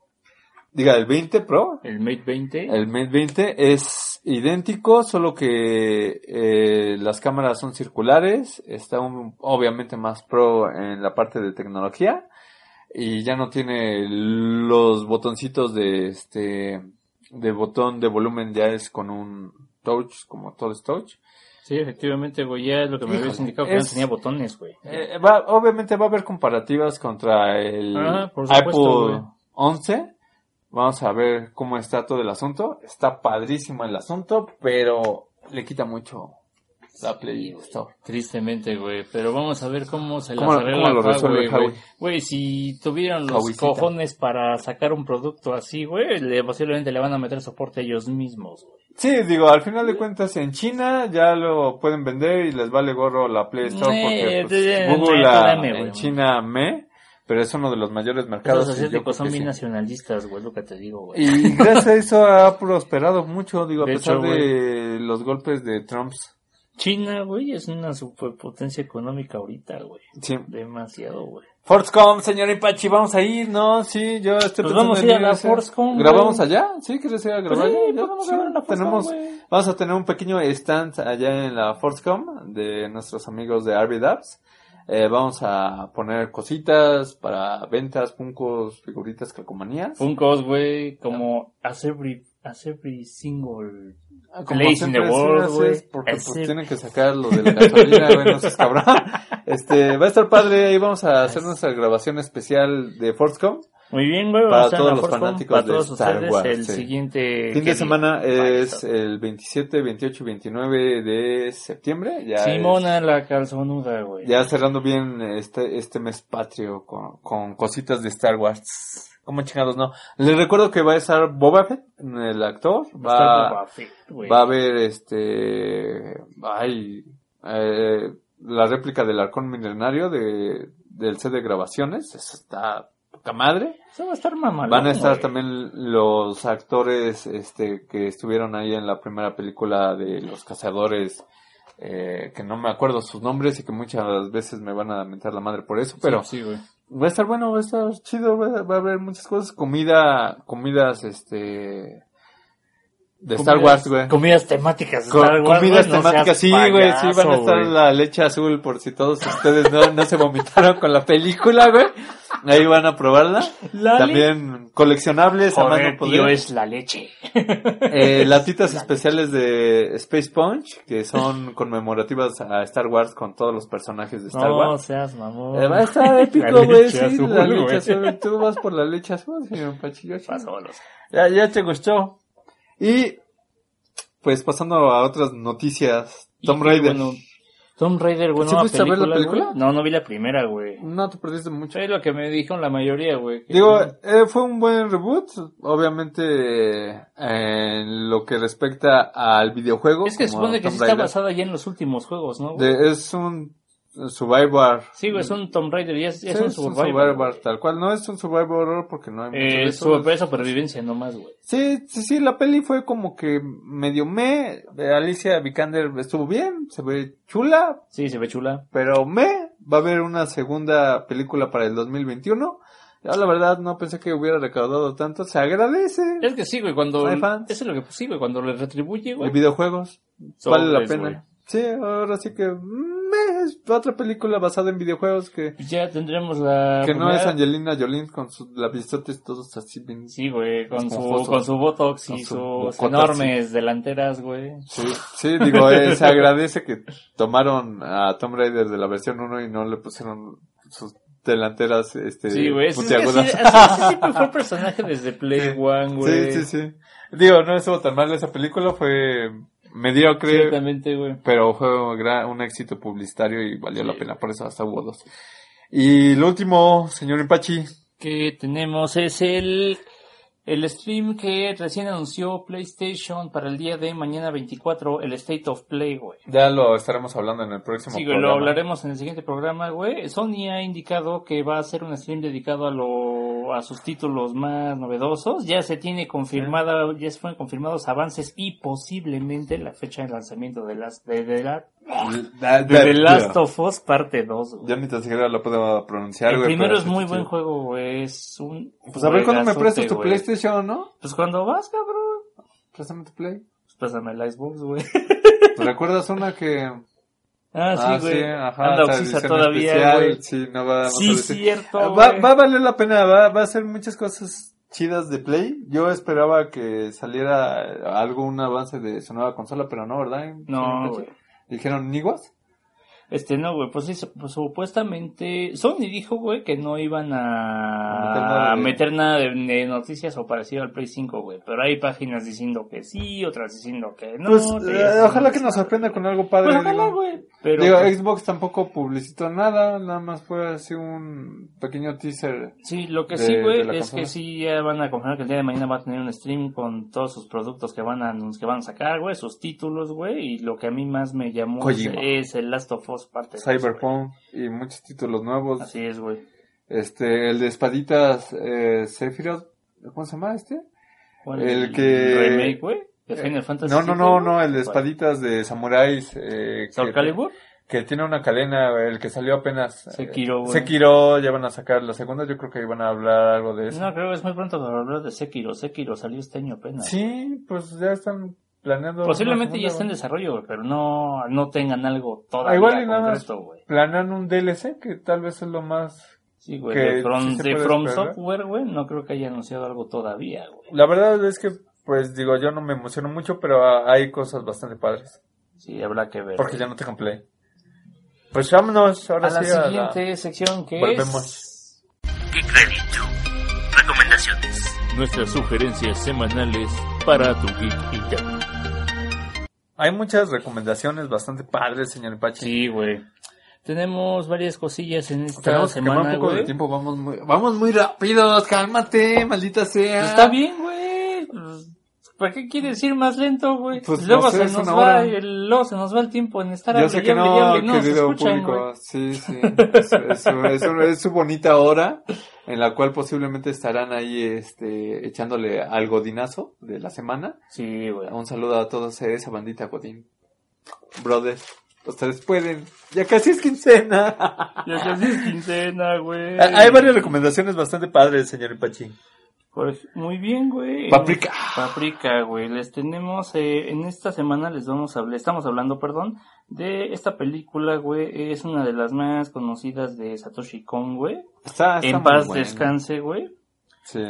diga, el 20 Pro, El Mate 20. el Mate 20 es idéntico, solo que eh, las cámaras son circulares, está un- obviamente más pro en la parte de tecnología y ya no tiene los botoncitos de este de botón de volumen, ya es con un touch, como todo es touch. Sí, efectivamente, güey, ya es lo que me habías indicado que es- no tenía botones, güey. Eh, va- obviamente va a haber comparativas contra el Ah, por supuesto, güey. Apple 11. Vamos a ver cómo está todo el asunto. Está padrísimo el asunto, pero le quita mucho la Play Store. Tristemente, güey, pero vamos a ver cómo se las ¿Cómo- arregla cómo lo acá, resuelve güey, güey. Si tuvieran los cojones para sacar un producto así, güey, le, posiblemente le van a meter soporte ellos mismos, güey. Sí, digo, al final de cuentas en China ya lo pueden vender y les vale gorro la Play Store porque Eh, pues, eh, Google eh, la- dame, en. China me, pero es uno de los mayores mercados. Los asiáticos son bien sí. nacionalistas, güey, lo que te digo, güey. Y gracias a eso ha prosperado mucho, digo, a De pesar hecho, de los golpes de Trumps. China, güey, es una superpotencia económica ahorita, güey. Sí. Demasiado, güey. Forcecom, señor Ipachi, vamos a ir, ¿no? Sí, yo estoy Pues vamos a ir a la Forcecom, ¿Grabamos güey. allá? ¿Sí? ¿Quieres ir a grabar Pues sí, allá? Ya, podemos sí, grabar en la tenemos, güey. Vamos a tener un pequeño stand allá en la Forcecom de nuestros amigos de RB Dabs. Eh, vamos a poner cositas para ventas, puncos, figuritas, calcomanías. Funkos, güey, como as every, as every single Ah, Place in the world, güey. Porque pues, tienen que sacar lo de la gasolina, güey, no seas cabrón. Este, va a estar padre, ahí vamos a hacer nuestra grabación especial de Forcecom. Muy bien, güey. Para a todos los fanáticos para de todos Star ustedes, Wars, el sí. siguiente... Fin ¿qué de semana es el 27, 28 y 29 de septiembre. Ya, es- Simona la calzonuda, güey. ya cerrando bien este, este mes patrio con, con cositas de Star Wars. ¿Cómo chingados no? Les recuerdo que va a estar Boba Fett, el actor. Va a estar Va, Boba Fett, güey. va a haber este, ay, eh, la réplica del arcón milenario de, del set de grabaciones. Eso está poca madre. Eso va a estar mamalón, Van a estar güey. también los actores este que estuvieron ahí en la primera película de Los Cazadores, eh, que no me acuerdo sus nombres y que muchas veces me van a mentar la madre por eso, pero Sí, sí, güey. va a estar bueno, va a estar chido, va, a haber muchas cosas, comida, comidas, este, de Star Comidas- Wars, güey. Comidas temáticas de Co- Star Wars, comidas güey, temáticas, sí, güey, sí, van a estar güey. la leche azul por si todos ustedes no, no se vomitaron con la película, güey. Ahí van a probarla. También coleccionables a Joder, mano poder. tío, es la leche. Eh, latitas especiales de Space Punch, que son conmemorativas a Star Wars con todos los personajes de Star no Wars. seas mamón. Eh, va a estar La épico, güey, sí, azul, la leche azul. Tú vas por la leche azul, señor Pachillo. Ya, ya te gustó. Y, pues pasando a otras noticias, Tom Raider. Bueno, Tom Raider, bueno, ¿Sí fuiste a ver la güey. película? No, no vi la primera, güey. No te perdiste mucho. Es lo que me dijeron la mayoría, güey. Digo, eh, fue un buen reboot, obviamente eh, en lo que respecta al videojuego. es que supone que Tomb sí está basada ya en los últimos juegos, ¿no? güey? De- es un Survivor. Sí, güey, es un Tomb Raider y es, Sí, un es un Survivor. Survivor, tal cual. No es un Survivor horror porque no hay mucho Eh, eso. su- es supervivencia nomás, güey. Sí, sí, sí, la peli fue como que medio me. Alicia Vikander estuvo bien, se ve chula, Sí, se ve chula. pero me. Va a haber una segunda película para el 2021. Ya la verdad no pensé que hubiera recaudado tanto. Se agradece. Es que sí, güey, cuando... Hay fans. Eso es lo que sí, güey, cuando le retribuye, güey. El videojuegos. vale la pena. Sí, ahora sí que me, es otra película basada en videojuegos que, Ya tendremos la... que no primera- es Angelina Jolie con sus labisotes todos así bien. Sí, güey, con su, con su botox y su sus enormes delanteras, güey. Sí, sí, digo, eh, se agradece que tomaron a Tomb Raider de la versión 1 y no le pusieron sus delanteras este Sí, güey. Sí, sí, sí, así siempre fue el personaje desde Play Sí. One, güey. Sí, sí, sí. Digo, no estuvo tan mal esa película, fue mediocre, Ciertamente, güey. pero fue un, gran- un éxito publicitario y valió Sí. la pena, por eso hasta hubo dos. Y lo último, señor Impachi, que tenemos es el, el stream que recién anunció PlayStation para el día de mañana 24, el State of Play, güey. ya lo estaremos hablando en el próximo Sí, güey, lo programa. hablaremos en el siguiente programa, güey. Sony ha indicado que va a hacer un stream dedicado a lo, a sus títulos más novedosos. Ya se tiene confirmada, ya se fueron confirmados avances y posiblemente la fecha de lanzamiento de las, de, de la, The Last of Us parte 2, güey. Ya ni tan siquiera lo puedo pronunciar, El güey, primero es sí, muy sí. buen juego, güey. Es un. Pues a ver cuándo me prestas tu güey. PlayStation, ¿no? Pues cuando vas, cabrón. Préstame tu Play. Pues pásame el Xbox, güey. ¿Te recuerdas una que... Ah, Ah, sí, güey. ajá, Anda esa Oxisa todavía, especial, güey. Sí, no va, Sí, a cierto. Ah, Va, güey. va a valer la pena, va, va a hacer muchas cosas chidas de Play. Yo esperaba que saliera algo, un avance de su nueva consola, pero no, ¿verdad? No, güey. Dijeron Niguas. Este, no, güey, pues, sí, pues supuestamente Sony dijo, güey, que no iban A a meter meter nada de- noticias o parecido al Play 5, güey. Pero hay páginas diciendo que sí, otras diciendo que no. Pues eh, ojalá que nos sorprenda con algo padre. Pues ojalá, güey. Pero, Digo, pues, Xbox tampoco publicitó nada, nada más fue así un pequeño teaser. Sí, lo que de- sí, güey, es consola. que sí ya van a confirmar que el día de mañana va a tener un stream con todos sus productos que van a que van a sacar, güey, sus títulos, güey, y lo que a mí más me llamó Kojima. es el Last of Us parte dos, güey. Cyberpunk y muchos títulos nuevos. Así es, güey. Este, el de espaditas eh, Sephiroth, ¿cómo se llama este? ¿Cuál? El que- remake, güey, de Final Fantasy No, no, no, no, el de ¿Cuál? espaditas de samuráis. Eh, ¿Soul que, Calibur? que tiene una cadena, el que salió apenas. eh, Sekiro, güey. Sekiro, ya van a sacar la segunda, yo creo que iban a hablar algo de eso. No, creo que es muy pronto para hablar de Sekiro. Sekiro salió este año apenas. Sí, pues ya están planeando. Posiblemente ya está en desarrollo, pero no, no tengan algo Ah, todavía igual y nada más. Planean un DLC que tal vez es lo más... Sí, güey, que de From, sí de. Software, güey, no creo que haya anunciado algo todavía, güey. La verdad es que, pues digo, yo no me emociono mucho, pero ah, hay cosas bastante padres. Sí, habrá que ver. Porque ya no te play. Pues vámonos, ahora a la sí a la- siguiente sección que Volvemos. es... Geek Reddit. Recomendaciones. Nuestras sugerencias semanales para tu geek interno. Hay muchas recomendaciones bastante padres, señor Pachi. Sí, güey. Tenemos varias cosillas en esta Tenemos que semana, un poco de tiempo, vamos muy, vamos muy rápidos, cálmate, maldita sea. Pues está bien, güey. Pues, ¿Para qué quieres ir más lento, güey? Pues, luego no sé, se nos va el, luego se nos va el tiempo en estar Yo sé que no, no querido escuchan, público. güey. Sí, sí. Es, es- es- es su bonita hora en la cual posiblemente estarán ahí este, echándole al godinazo de la semana. Sí, güey. Un saludo a todos eh, esa bandita godín. Brother, ustedes pueden. Ya casi es quincena. Ya casi es quincena, güey. Hay varias recomendaciones bastante padres, señor Ipachi. Pues, muy bien, güey. Paprika. Paprika, güey. Les tenemos, eh, en esta semana les vamos a hablar, estamos hablando, perdón, de esta película, güey. Es una de las más conocidas de Satoshi Kon, güey. Está, está En paz descanse, güey. Sí.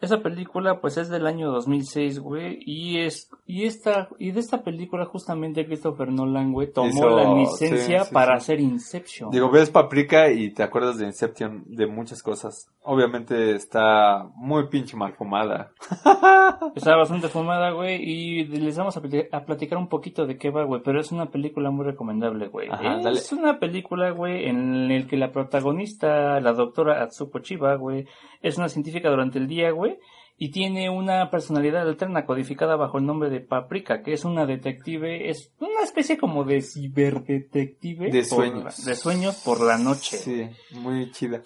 Esa película, pues, es del año 2006, güey, y es, y esta, y de esta película justamente Christopher Nolan, güey, tomó Hizo- la licencia sí, sí, para sí. hacer Inception. Digo, ves Paprika y te acuerdas de Inception de muchas cosas. Obviamente está muy pinche mal fumada. Está bastante fumada, güey, y les vamos a, pl- a platicar un poquito de qué va, güey, pero es una película muy recomendable, güey. Ajá, es dale. una película, güey, en el que la protagonista, la doctora Atsuko Chiba, güey, es una científica durante el día, güey, y tiene una personalidad alterna codificada bajo el nombre de Paprika, que es una detective, es una especie como de ciberdetective. De por- sueños. de sueños por la noche. Sí, muy chida.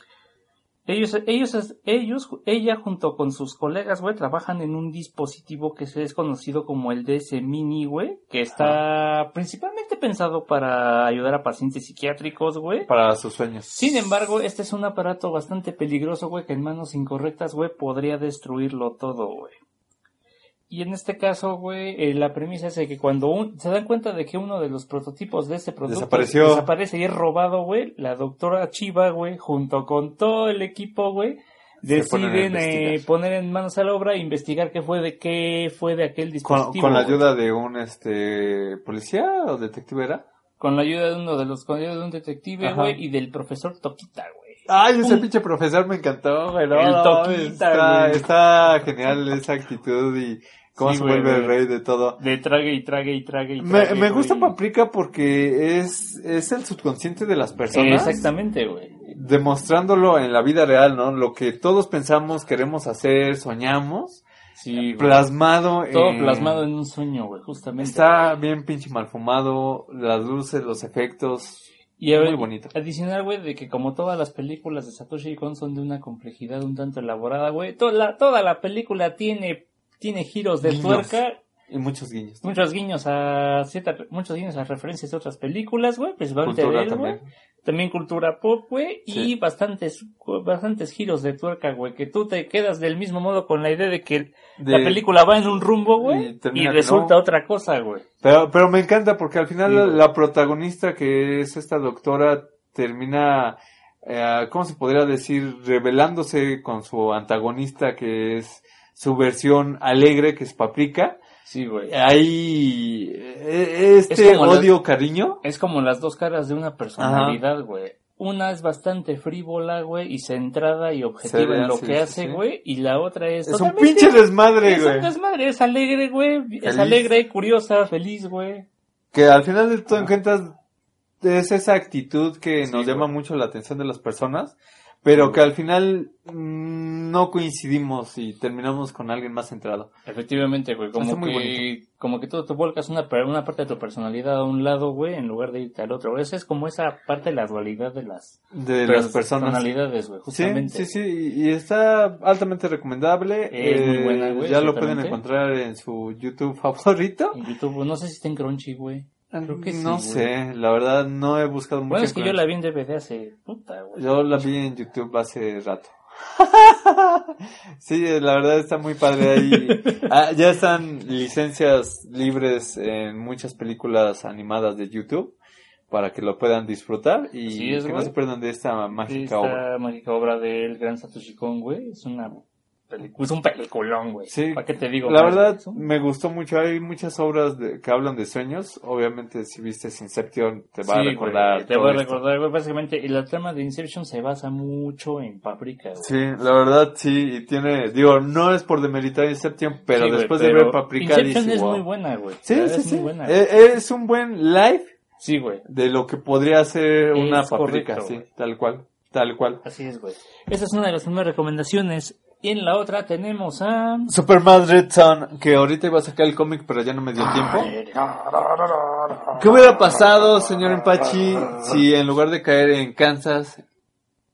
Ellos, ellos, ellos, ella junto con sus colegas, güey, trabajan en un dispositivo que se es conocido como el DS Mini, güey, que está principalmente pensado para ayudar a pacientes psiquiátricos, güey. Para sus sueños. Sin embargo, este es un aparato bastante peligroso, güey, que en manos incorrectas, güey, podría destruirlo todo, güey. Y en este caso, güey, eh, la premisa es de que cuando un- se dan cuenta de que uno de los prototipos de este producto Desapareció. desaparece y es robado, güey, la doctora Chiva, güey, junto con todo el equipo, güey, deciden eh, poner en manos a la obra e investigar qué fue de qué fue de aquel dispositivo. con la ayuda de un este policía o detective era. Con la ayuda de uno de los, con la ayuda de un detective, güey, y del profesor Toquita, güey. Ay, ese pinche profesor me encantó, güey. no, El Toquita, está, güey. está genial esa actitud y cómo Sí, se vuelve el rey de todo. De trague y trague y trague y Me, trague, me gusta güey. Paprika porque es, es el subconsciente de las personas. Exactamente, güey. Demostrándolo en la vida real, ¿no? Lo que todos pensamos, queremos hacer, soñamos. Sí, güey. Plasmado Todo en- plasmado en un sueño, güey, justamente. Está bien pinche mal fumado, las luces, los efectos. y a muy bonito. Adicional, güey, de que como todas las películas de Satoshi Kon son de una complejidad un tanto elaborada, güey, toda la, toda la película tiene, tiene giros de Guiños. tuerca, Y muchos guiños. muchos guiños a cierta, muchos guiños a referencias de otras películas, güey, principalmente Cultura de él, también. También cultura pop, güey, y bastantes, bastantes giros de tuerca, güey, que tú te quedas del mismo modo con la idea de que De- la película va en un rumbo, güey, y, resulta no. otra cosa, güey. Pero, pero me encanta porque al final Sí, la, güey. la protagonista que es esta doctora termina, eh, ¿cómo se podría decir? Revelándose con su antagonista que es su versión alegre que es Paprika. Sí, güey. Hay eh, este Es odio cariño. Es como las dos caras de una personalidad, güey. Una es bastante frívola, güey, y centrada y objetiva en lo sí, que sí, hace, sí. güey, y la otra es... Es un pinche desmadre, Es güey. un desmadre, es alegre, güey, es alegre, curiosa, feliz, güey. Que al final de todo en cuentas es esa actitud que nos llama mucho la atención de las personas, pero que al final mm, no coincidimos y terminamos con alguien más centrado. Efectivamente, güey, como que, como que tú te volcas una, una parte de tu personalidad a un lado, güey, en lugar de irte al otro. Esa es como esa parte de la dualidad de las, De las personas. personalidades, güey, Sí, justamente. sí, sí, y y está altamente recomendable. Es muy Eh, buena, güey, Ya lo pueden encontrar en su YouTube favorito. En YouTube, no sé si está en Crunchy, güey. Creo que sí, no güey. sé, la verdad no he buscado mucho. Bueno, en es que yo la vi en DVD hace puta, güey. Yo la vi en YouTube hace rato. sí, la verdad está muy padre ahí. Ah, ya están licencias libres en muchas películas animadas de YouTube para que lo puedan disfrutar y Así es, que no se pierdan de esta Sí, mágica esta obra. mágica obra del gran Satoshi Kon, güey. Es una es un peliculón, güey. Sí, ¿Para qué te digo? La más? verdad me gustó mucho. Hay muchas obras de- que hablan de sueños. Obviamente si viste Inception te va a Sí, recordar. güey, te voy a recordar, güey. Básicamente, la trama de Inception se basa mucho en Paprika, güey. Sí, la verdad sí, y tiene, digo, no es por demeritar Inception, pero Sí, güey, después de pero ver Paprika Inception dice, es "Wow". muy buena, güey. Sí, sí, es sí. muy buena. Eh, Es un buen live Sí, güey. de lo que podría ser una Es paprika, correcto, sí, tal cual, tal cual. Así es, güey. Esa es una de las primeras recomendaciones. Y en la otra tenemos a... Superman Red Son, que ahorita iba a sacar el cómic, pero ya no me dio tiempo. ¿Qué hubiera pasado, señor Empachi, si en lugar de caer en Kansas,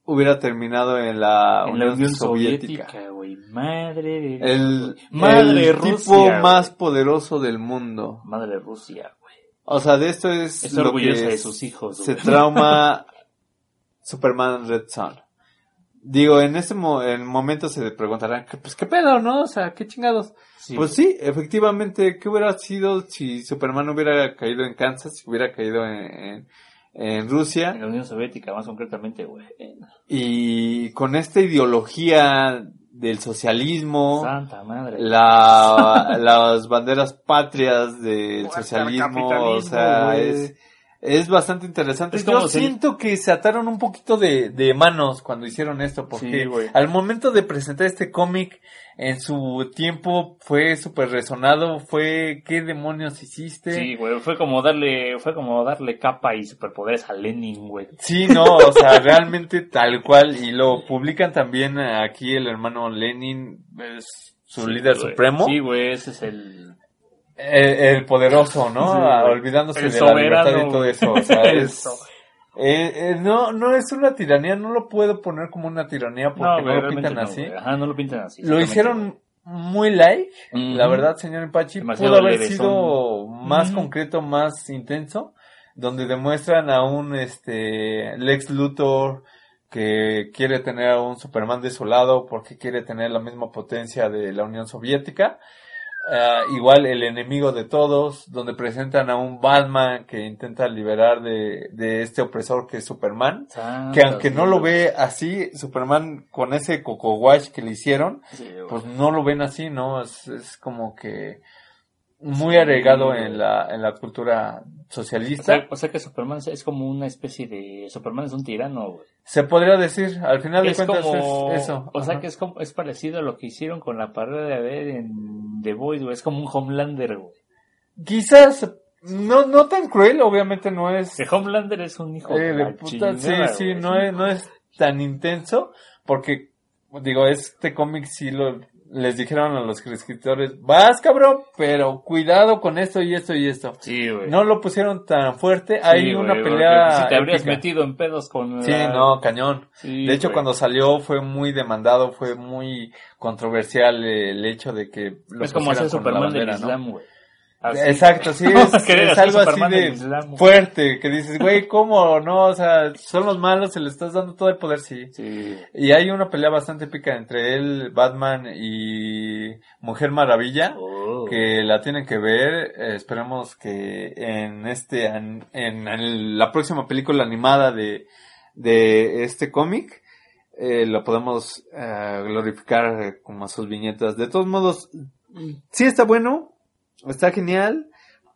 hubiera terminado en la, en la Unión Soviética? Soviética, güey. Madre de... El, Madre el Rusia, tipo más poderoso del mundo. Madre Rusia, güey. O sea, de esto es Está lo que de sus hijos, se trauma Superman Red Son. Digo, en este mo- en momento se preguntarán, ¿qué- pues qué pedo, ¿no? O sea, qué chingados. Sí, pues sí, efectivamente, ¿qué hubiera sido si Superman hubiera caído en Kansas, si hubiera caído en, en, en En Rusia? la Unión Soviética, más concretamente, güey. Y con esta ideología del socialismo, Santa madre. la, las banderas patrias del socialismo, o sea, es, es bastante interesante. Es Yo si- siento que se ataron un poquito de, de manos cuando hicieron esto, porque Sí, al momento de presentar este cómic, en su tiempo fue súper resonado, fue, ¿qué demonios hiciste? Sí, güey, fue como darle, fue como darle capa y superpoderes a Lenin, güey. Sí, no, o sea, realmente tal cual, y lo publican también aquí el hermano Lenin, es su Sí, líder supremo, Sí, güey, ese es el... el, el poderoso, ¿no? Sí, Ah. Olvidándose de la libertad y todo eso. O sea, El es, eh, eh, no, no es una tiranía, no lo puedo poner como una tiranía porque no, lo pintan no, así. Ajá, no lo pintan así. Lo hicieron muy light, Ujú. la verdad, señor Empachi. Pudo haber sido más concreto, más intenso, donde demuestran a un este Lex Luthor que quiere tener a un Superman de su lado porque quiere tener la misma potencia de la Unión Soviética. Ah, igual el enemigo de todos, donde presentan a un Batman que intenta liberar de, de este opresor que es Superman. Que aunque no lo ve así, Superman con ese coco wash que le hicieron, Sí, pues no lo ven así, ¿no? Es, es como que muy agregado güey. en la, en la cultura O socialista. sea, o sea que Superman es como una especie de... Superman es un tirano, güey. Se podría decir, al final de Es cuentas como... es eso. O sea que es, como, es parecido a lo que hicieron con la parodia de ver en The Voice, güey. Es como un Homelander, güey. Quizás, no, no tan cruel, obviamente no es... Que Homelander es un hijo eh, de, de puta, sí, chingada, sí, no es, no es tan intenso, porque, digo, este cómic sí lo, les dijeron a los escritores, vas cabrón, pero cuidado con esto y esto y esto. Sí, güey. No lo pusieron tan fuerte, Sí, hay una pelea. Si te habrías épica. metido en pedos con Sí, la- no, cañón. Sí, De hecho, cuando salió fue muy demandado, fue muy controversial el hecho de que lo Es como hacer Superman ¿no? Islam, güey. Así. Exacto, sí, es, algo así de fuerte, que dices, güey, ¿cómo no? O sea, son los malos, se le estás dando todo el poder, sí. Sí. Y hay una pelea bastante épica entre él, Batman y Mujer Maravilla, Oh. que la tienen que ver. Eh, esperemos que en este, en, en la próxima película animada de, de este cómic, eh, lo podemos eh, glorificar como a sus viñetas. De todos modos, sí está bueno, está genial.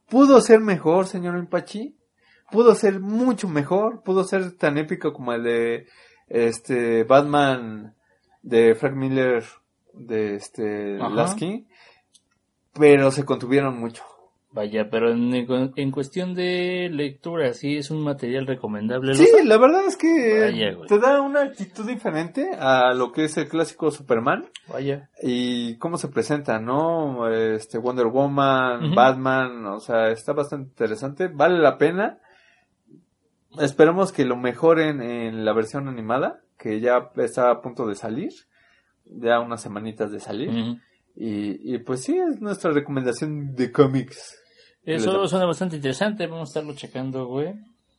Pudo ser mejor, señor Empachi. Pudo ser mucho mejor. Pudo ser tan épico como el de este Batman de Frank Miller de este. Lasky. Pero se contuvieron mucho. Vaya, pero en, en cuestión de lectura, sí es un material recomendable. Sí, la verdad es que Vaya, te da una actitud diferente a lo que es el clásico Superman. Vaya. y cómo se presenta, ¿no? Este Wonder Woman. Batman, o sea, está bastante interesante, vale la pena. Esperemos que lo mejoren en la versión animada, que ya está a punto de salir, ya unas semanitas de salir. Y, y pues sí, es nuestra recomendación de cómics. Eso suena bastante interesante, vamos a estarlo checando, güey.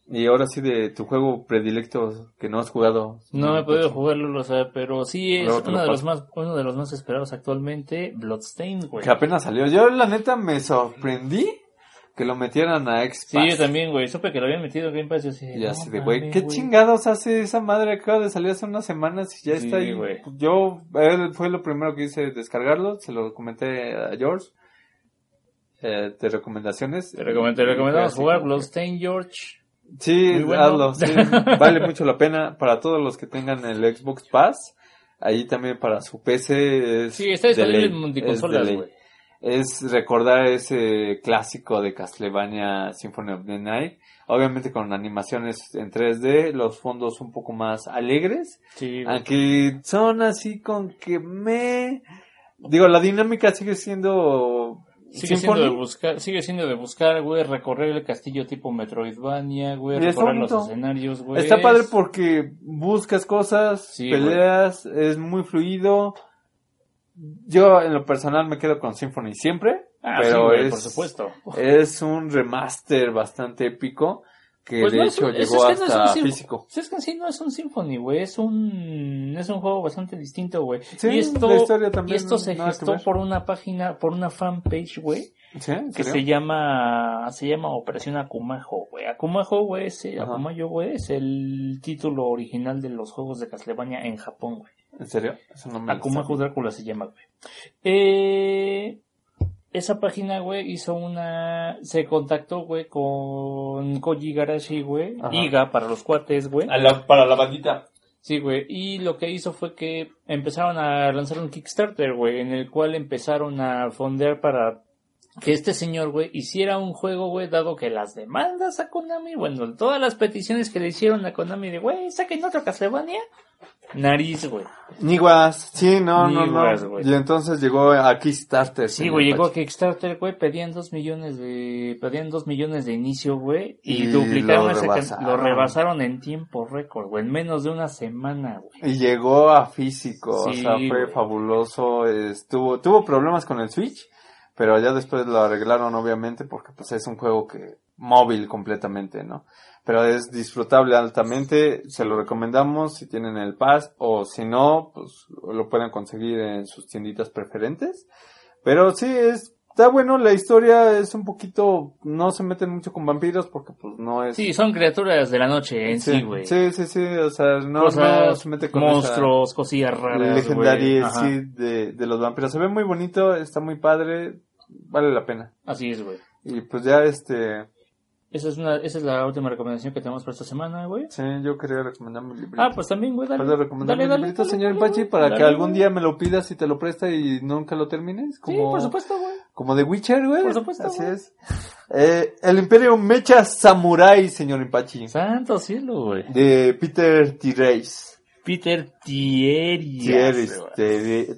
Y ahora sí de tu juego predilecto que no has jugado. No he podido jugarlo, o sea, pero sí es uno de los más uno de los más esperados actualmente, Bloodstained, güey. Que apenas salió. Yo la neta me sorprendí que lo metieran a Xbox. Sí, yo también, güey. Supe que lo habían metido en Game Pass. Yo así, Y no de, güey, ¿qué chingados hace esa madre? Acaba de salir hace unas semanas y ya Sí, está ahí. güey. Yo, él fue lo primero que hice descargarlo, se lo comenté a George. Eh, de recomendaciones. Te, recomend- te recomendamos jugar Bloodstained, George. Sí, bueno. hazlo, sí, vale mucho la pena para todos los que tengan el Xbox Pass. Ahí también para su PC es Sí, está disponible en multiconsolas, güey. Es recordar ese clásico de Castlevania Symphony of the Night. Obviamente con animaciones en 3D, los fondos un poco más alegres. Sí. Aunque son así con que me... Digo, la dinámica sigue siendo... Sigue siendo, de buscar, sigue siendo de buscar, güey, recorrer el castillo tipo Metroidvania, güey, recorrer los escenarios, güey. Está padre porque buscas cosas, Sí, peleas, es muy fluido. Yo en lo personal me quedo con Symphony siempre, Ah, sí, pero güey, es, por supuesto. es un remaster bastante épico que Pues de no hecho un- llegó es que no es un hasta físico. Es que en sí no es un Symphony, güey, es un es un juego bastante distinto, güey. Sí, y esto, la historia también y esto se gestó por una página, por una fanpage, güey, ¿Sí? ¿En que se llama se llama Operación Akumajo, güey. Akumajo, güey, es. Akumayo, güey, es el título original de los juegos de Castlevania en Japón, güey. ¿En serio? Eso no me sabía. Drácula se llama, güey. Eh, esa página, güey, hizo una... Se contactó, güey, con Koji Garashi, güey. Iga para los cuates, güey. La- para la bandita. Sí, güey. Y lo que hizo fue que empezaron a lanzar un Kickstarter, güey, en el cual empezaron a fondear para que este señor, güey, hiciera un juego, güey, dado que las demandas a Konami, bueno, todas las peticiones que le hicieron a Konami de, güey, saquen otro Castlevania, nariz, güey. Niguas, sí, no, no, no. güey. Y entonces llegó a Kickstarter. Sí, güey, llegó a. Kickstarter, güey, pedían dos millones de, pedían dos millones de inicio, güey, y, Y duplicaron lo ese, rebasaron. lo rebasaron en tiempo récord, güey, en menos de una semana, güey. Y llegó a físico, o sea, fue güey. fabuloso. Estuvo, tuvo problemas con el Switch, pero ya después lo arreglaron, obviamente, porque pues es un juego que móvil completamente, ¿no? Pero es disfrutable altamente, se lo recomendamos si tienen el pass o si no, pues lo pueden conseguir en sus tienditas preferentes. Pero sí, es, está bueno, la historia es un poquito, no se meten mucho con vampiros porque pues no es... Sí, son criaturas de la noche en sí, güey. Sí, sí, sí, o sea, no, Cosas, no se mete con esa- monstruos, cosillas raras, legendaria sí de, de los vampiros. Se ve muy bonito, está muy padre, vale la pena. Así es, güey. Y pues ya este, Esa es, una, esa es la última recomendación que tenemos para esta semana, güey. sí, yo quería recomendar mi librito. Ah, pues también, güey, dale. ¿Puedo recomendar Dale, mi dale, librito, dale, señor Pachi, para dale, que algún güey. día me lo pidas y te lo presta y nunca lo termines? Sí, Como, por supuesto, güey. Como de Witcher, güey. Por supuesto, Así güey. es. Eh, el Imperio Mecha Samurai, señor Impachi. Santo cielo, güey. De Peter Tireis. Peter. Thieris,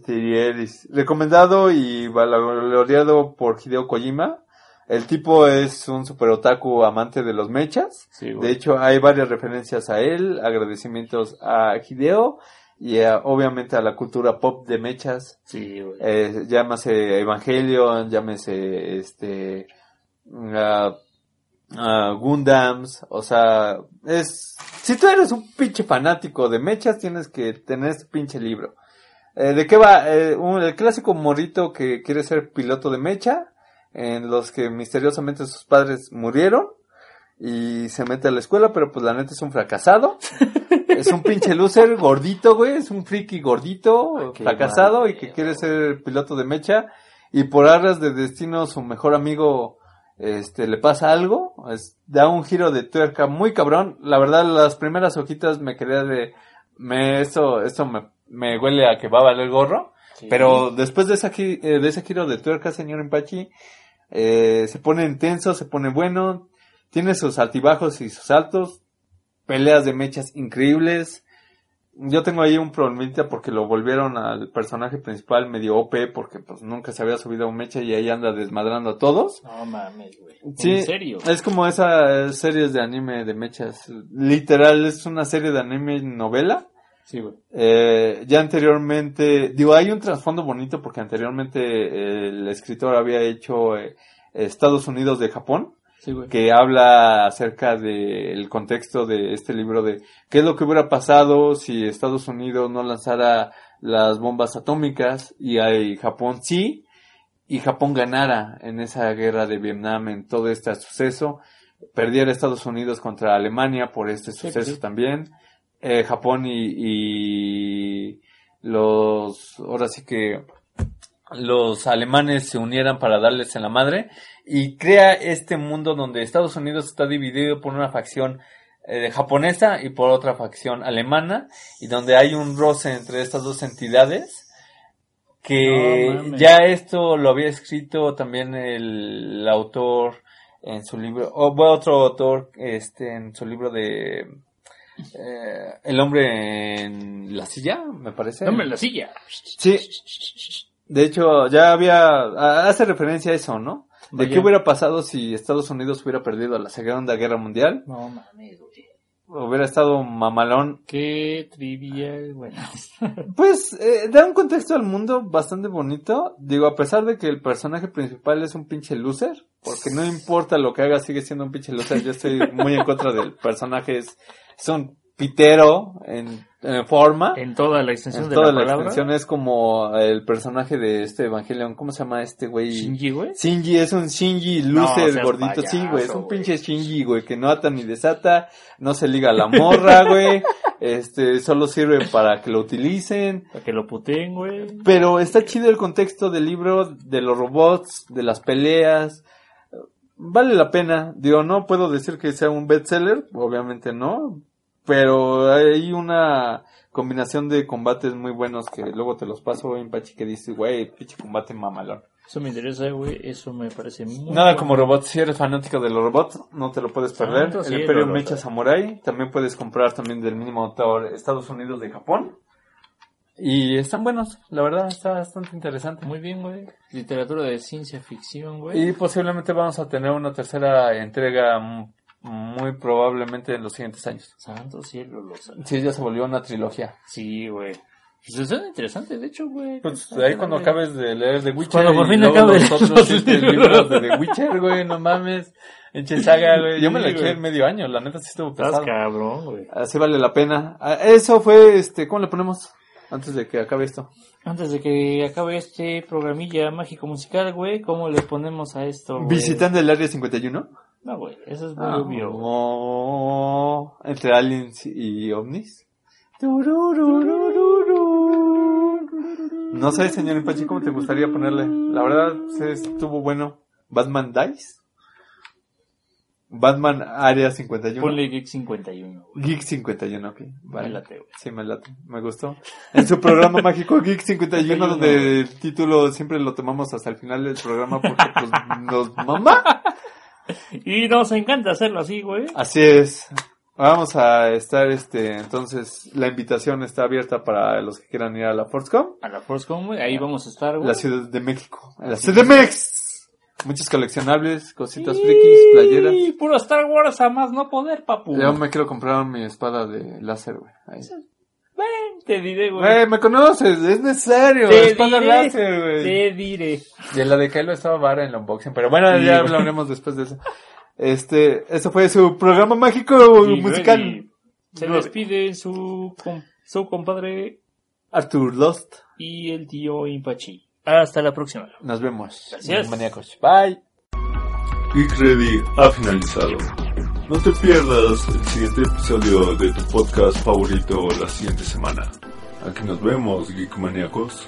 Thierris. Recomendado y valorado por Hideo Kojima. El tipo es un super otaku amante de los mechas. Sí. De hecho, hay varias referencias a él, agradecimientos a Hideo y a- obviamente a la cultura pop de mechas. Sí. Eh, llámase Evangelion, llámese este ah, Gundams, o sea, es si tú eres un pinche fanático de mechas tienes que tener este pinche libro. Eh, ¿De qué va? Eh, un- el clásico morrito que quiere ser piloto de mecha, en los que misteriosamente sus padres murieron y se mete a la escuela, pero pues la neta es un fracasado. es un pinche loser gordito, güey, es un friki gordito, qué fracasado y que quiere ser piloto de mecha y por arras de destino su mejor amigo este le pasa algo, es, da un giro de tuerca muy cabrón. La verdad las primeras hojitas me quería de me esto esto me, me huele a que va a valer gorro. Sí. Pero después de, esa, eh, de ese giro de tuerca, señor Empachi, eh, se pone intenso, se pone bueno, tiene sus altibajos y sus altos, peleas de mechas increíbles. Yo tengo ahí un problemita porque lo volvieron al personaje principal medio OP porque pues nunca se había subido a un mecha y ahí anda desmadrando a todos. No mames, güey. Sí, ¿En serio? es como esas series de anime de mechas. Literal, es una serie de anime novela. Sí, güey. Eh, ya anteriormente, digo, hay un trasfondo bonito porque anteriormente el escritor había hecho eh, Estados Unidos de Japón, Sí, que habla acerca del contexto de este libro de qué es lo que hubiera pasado si Estados Unidos no lanzara las bombas atómicas y ahí Japón sí, y Japón ganara en esa guerra de Vietnam, en todo este suceso, perdiera Estados Unidos contra Alemania por este Sí, suceso sí. también, eh, Japón y, y los, ahora sí que los alemanes se unieran para darles en la madre y crea este mundo donde Estados Unidos está dividido por una facción eh, japonesa y por otra facción alemana y donde hay un roce entre estas dos entidades que No ya esto lo había escrito también el, el autor en su libro o bueno, otro autor este en su libro de eh, el hombre en la silla me parece Hombre, en la silla. Sí. De hecho, ya había, hace referencia a eso, ¿no? De qué hubiera pasado si Estados Unidos hubiera perdido la Segunda Guerra Mundial. No mames, güey. Hubiera estado mamalón. Qué trivial, bueno. Pues, eh, da un contexto al mundo bastante bonito. Digo, a pesar de que el personaje principal es un pinche loser, porque no importa lo que haga, sigue siendo un pinche loser. Yo estoy muy en contra del personaje. Es, es un pitero en, en forma. En toda la extensión En de toda la la palabra. extensión es como el personaje de este Evangelion. ¿Cómo se llama este güey? Shinji, güey. Shinji es un Shinji No, loser seas gordito, sí, payaso, güey, es un pinche Shinji, güey, que no ata ni desata, no se liga a la morra, güey, este, solo sirve para que lo utilicen, Para que lo puteen, güey. pero está chido el contexto del libro, de los robots, de las peleas, vale la pena, digo, no puedo decir que sea un bestseller, obviamente no, pero hay una combinación de combates muy buenos que luego te los paso en Pachi que dices, güey, pinche combate mamalón. Eso me interesa, güey. Eso me parece muy Nada bueno. como robots, si eres fanático de los robots, no te lo puedes perder. Santo el Imperio. Mecha Samurai, también puedes comprar también del mínimo autor Estados Unidos de Japón. Y están buenos, la verdad, está bastante interesante. Muy bien, güey. Literatura de ciencia ficción, güey. Y posiblemente vamos a tener una tercera entrega mm, muy probablemente en los siguientes años. Santo cielo, lo sabe. Sí, ya se volvió una trilogía. Sí, güey. Pues suena interesante, de hecho, güey. Pues ahí cuando acabes de leer The Witcher Cuando por y fin luego acabe los otros los siete libros. de The Witcher, güey, no mames. Enche saga, güey. Yo me la eché en medio año, la neta sí estuvo Estás pesado. cabrón, güey. Así vale la pena. Ah, Eso fue, este, ¿cómo le ponemos? Antes de que acabe esto. Antes de que acabe este programilla mágico musical, güey, ¿cómo le ponemos a esto, güey? Visitando el área 51. No, güey, eso es muy Ah, obvio. oh, entre aliens y ovnis. No sé, señor Impachi, ¿cómo te gustaría ponerle? La verdad, sí, estuvo bueno. Batman Dice. Batman Área 51. Ponle Geek 51, güey. Geek 51, ok. Vale. Me late, güey. Sí, me late. Me gustó. En su programa mágico Geek 51, donde el título siempre lo tomamos hasta el final del programa porque pues nos mamá. Y nos encanta hacerlo así, güey. Así es. Vamos a estar, este, entonces, la invitación está abierta para los que quieran ir a la ForceCom, A la ForceCon, güey, ahí vamos a estar, güey. la Ciudad de México, en la CDMX. Muchos coleccionables, cositas frikis, playeras. Y puro Star Wars a más no poder, papu. Yo me quiero comprar mi espada de láser, güey. Ahí. Ven, te diré, güey. Güey, me conoces, es necesario. Te espada diré, láser, güey. Te diré. Y la de Kylo estaba vara en el unboxing, pero bueno, Sí, ya güey. hablaremos después de eso. Este, eso fue su programa mágico musical. güey, Se despide su, com- su compadre Arthur Lost. y el tío Impachi. Hasta la próxima. Nos vemos. Gracias. Maníacos. Bye. Geek Ready ha finalizado. No te pierdas el siguiente episodio de tu podcast favorito la siguiente semana. Aquí nos vemos, Geek Maníacos.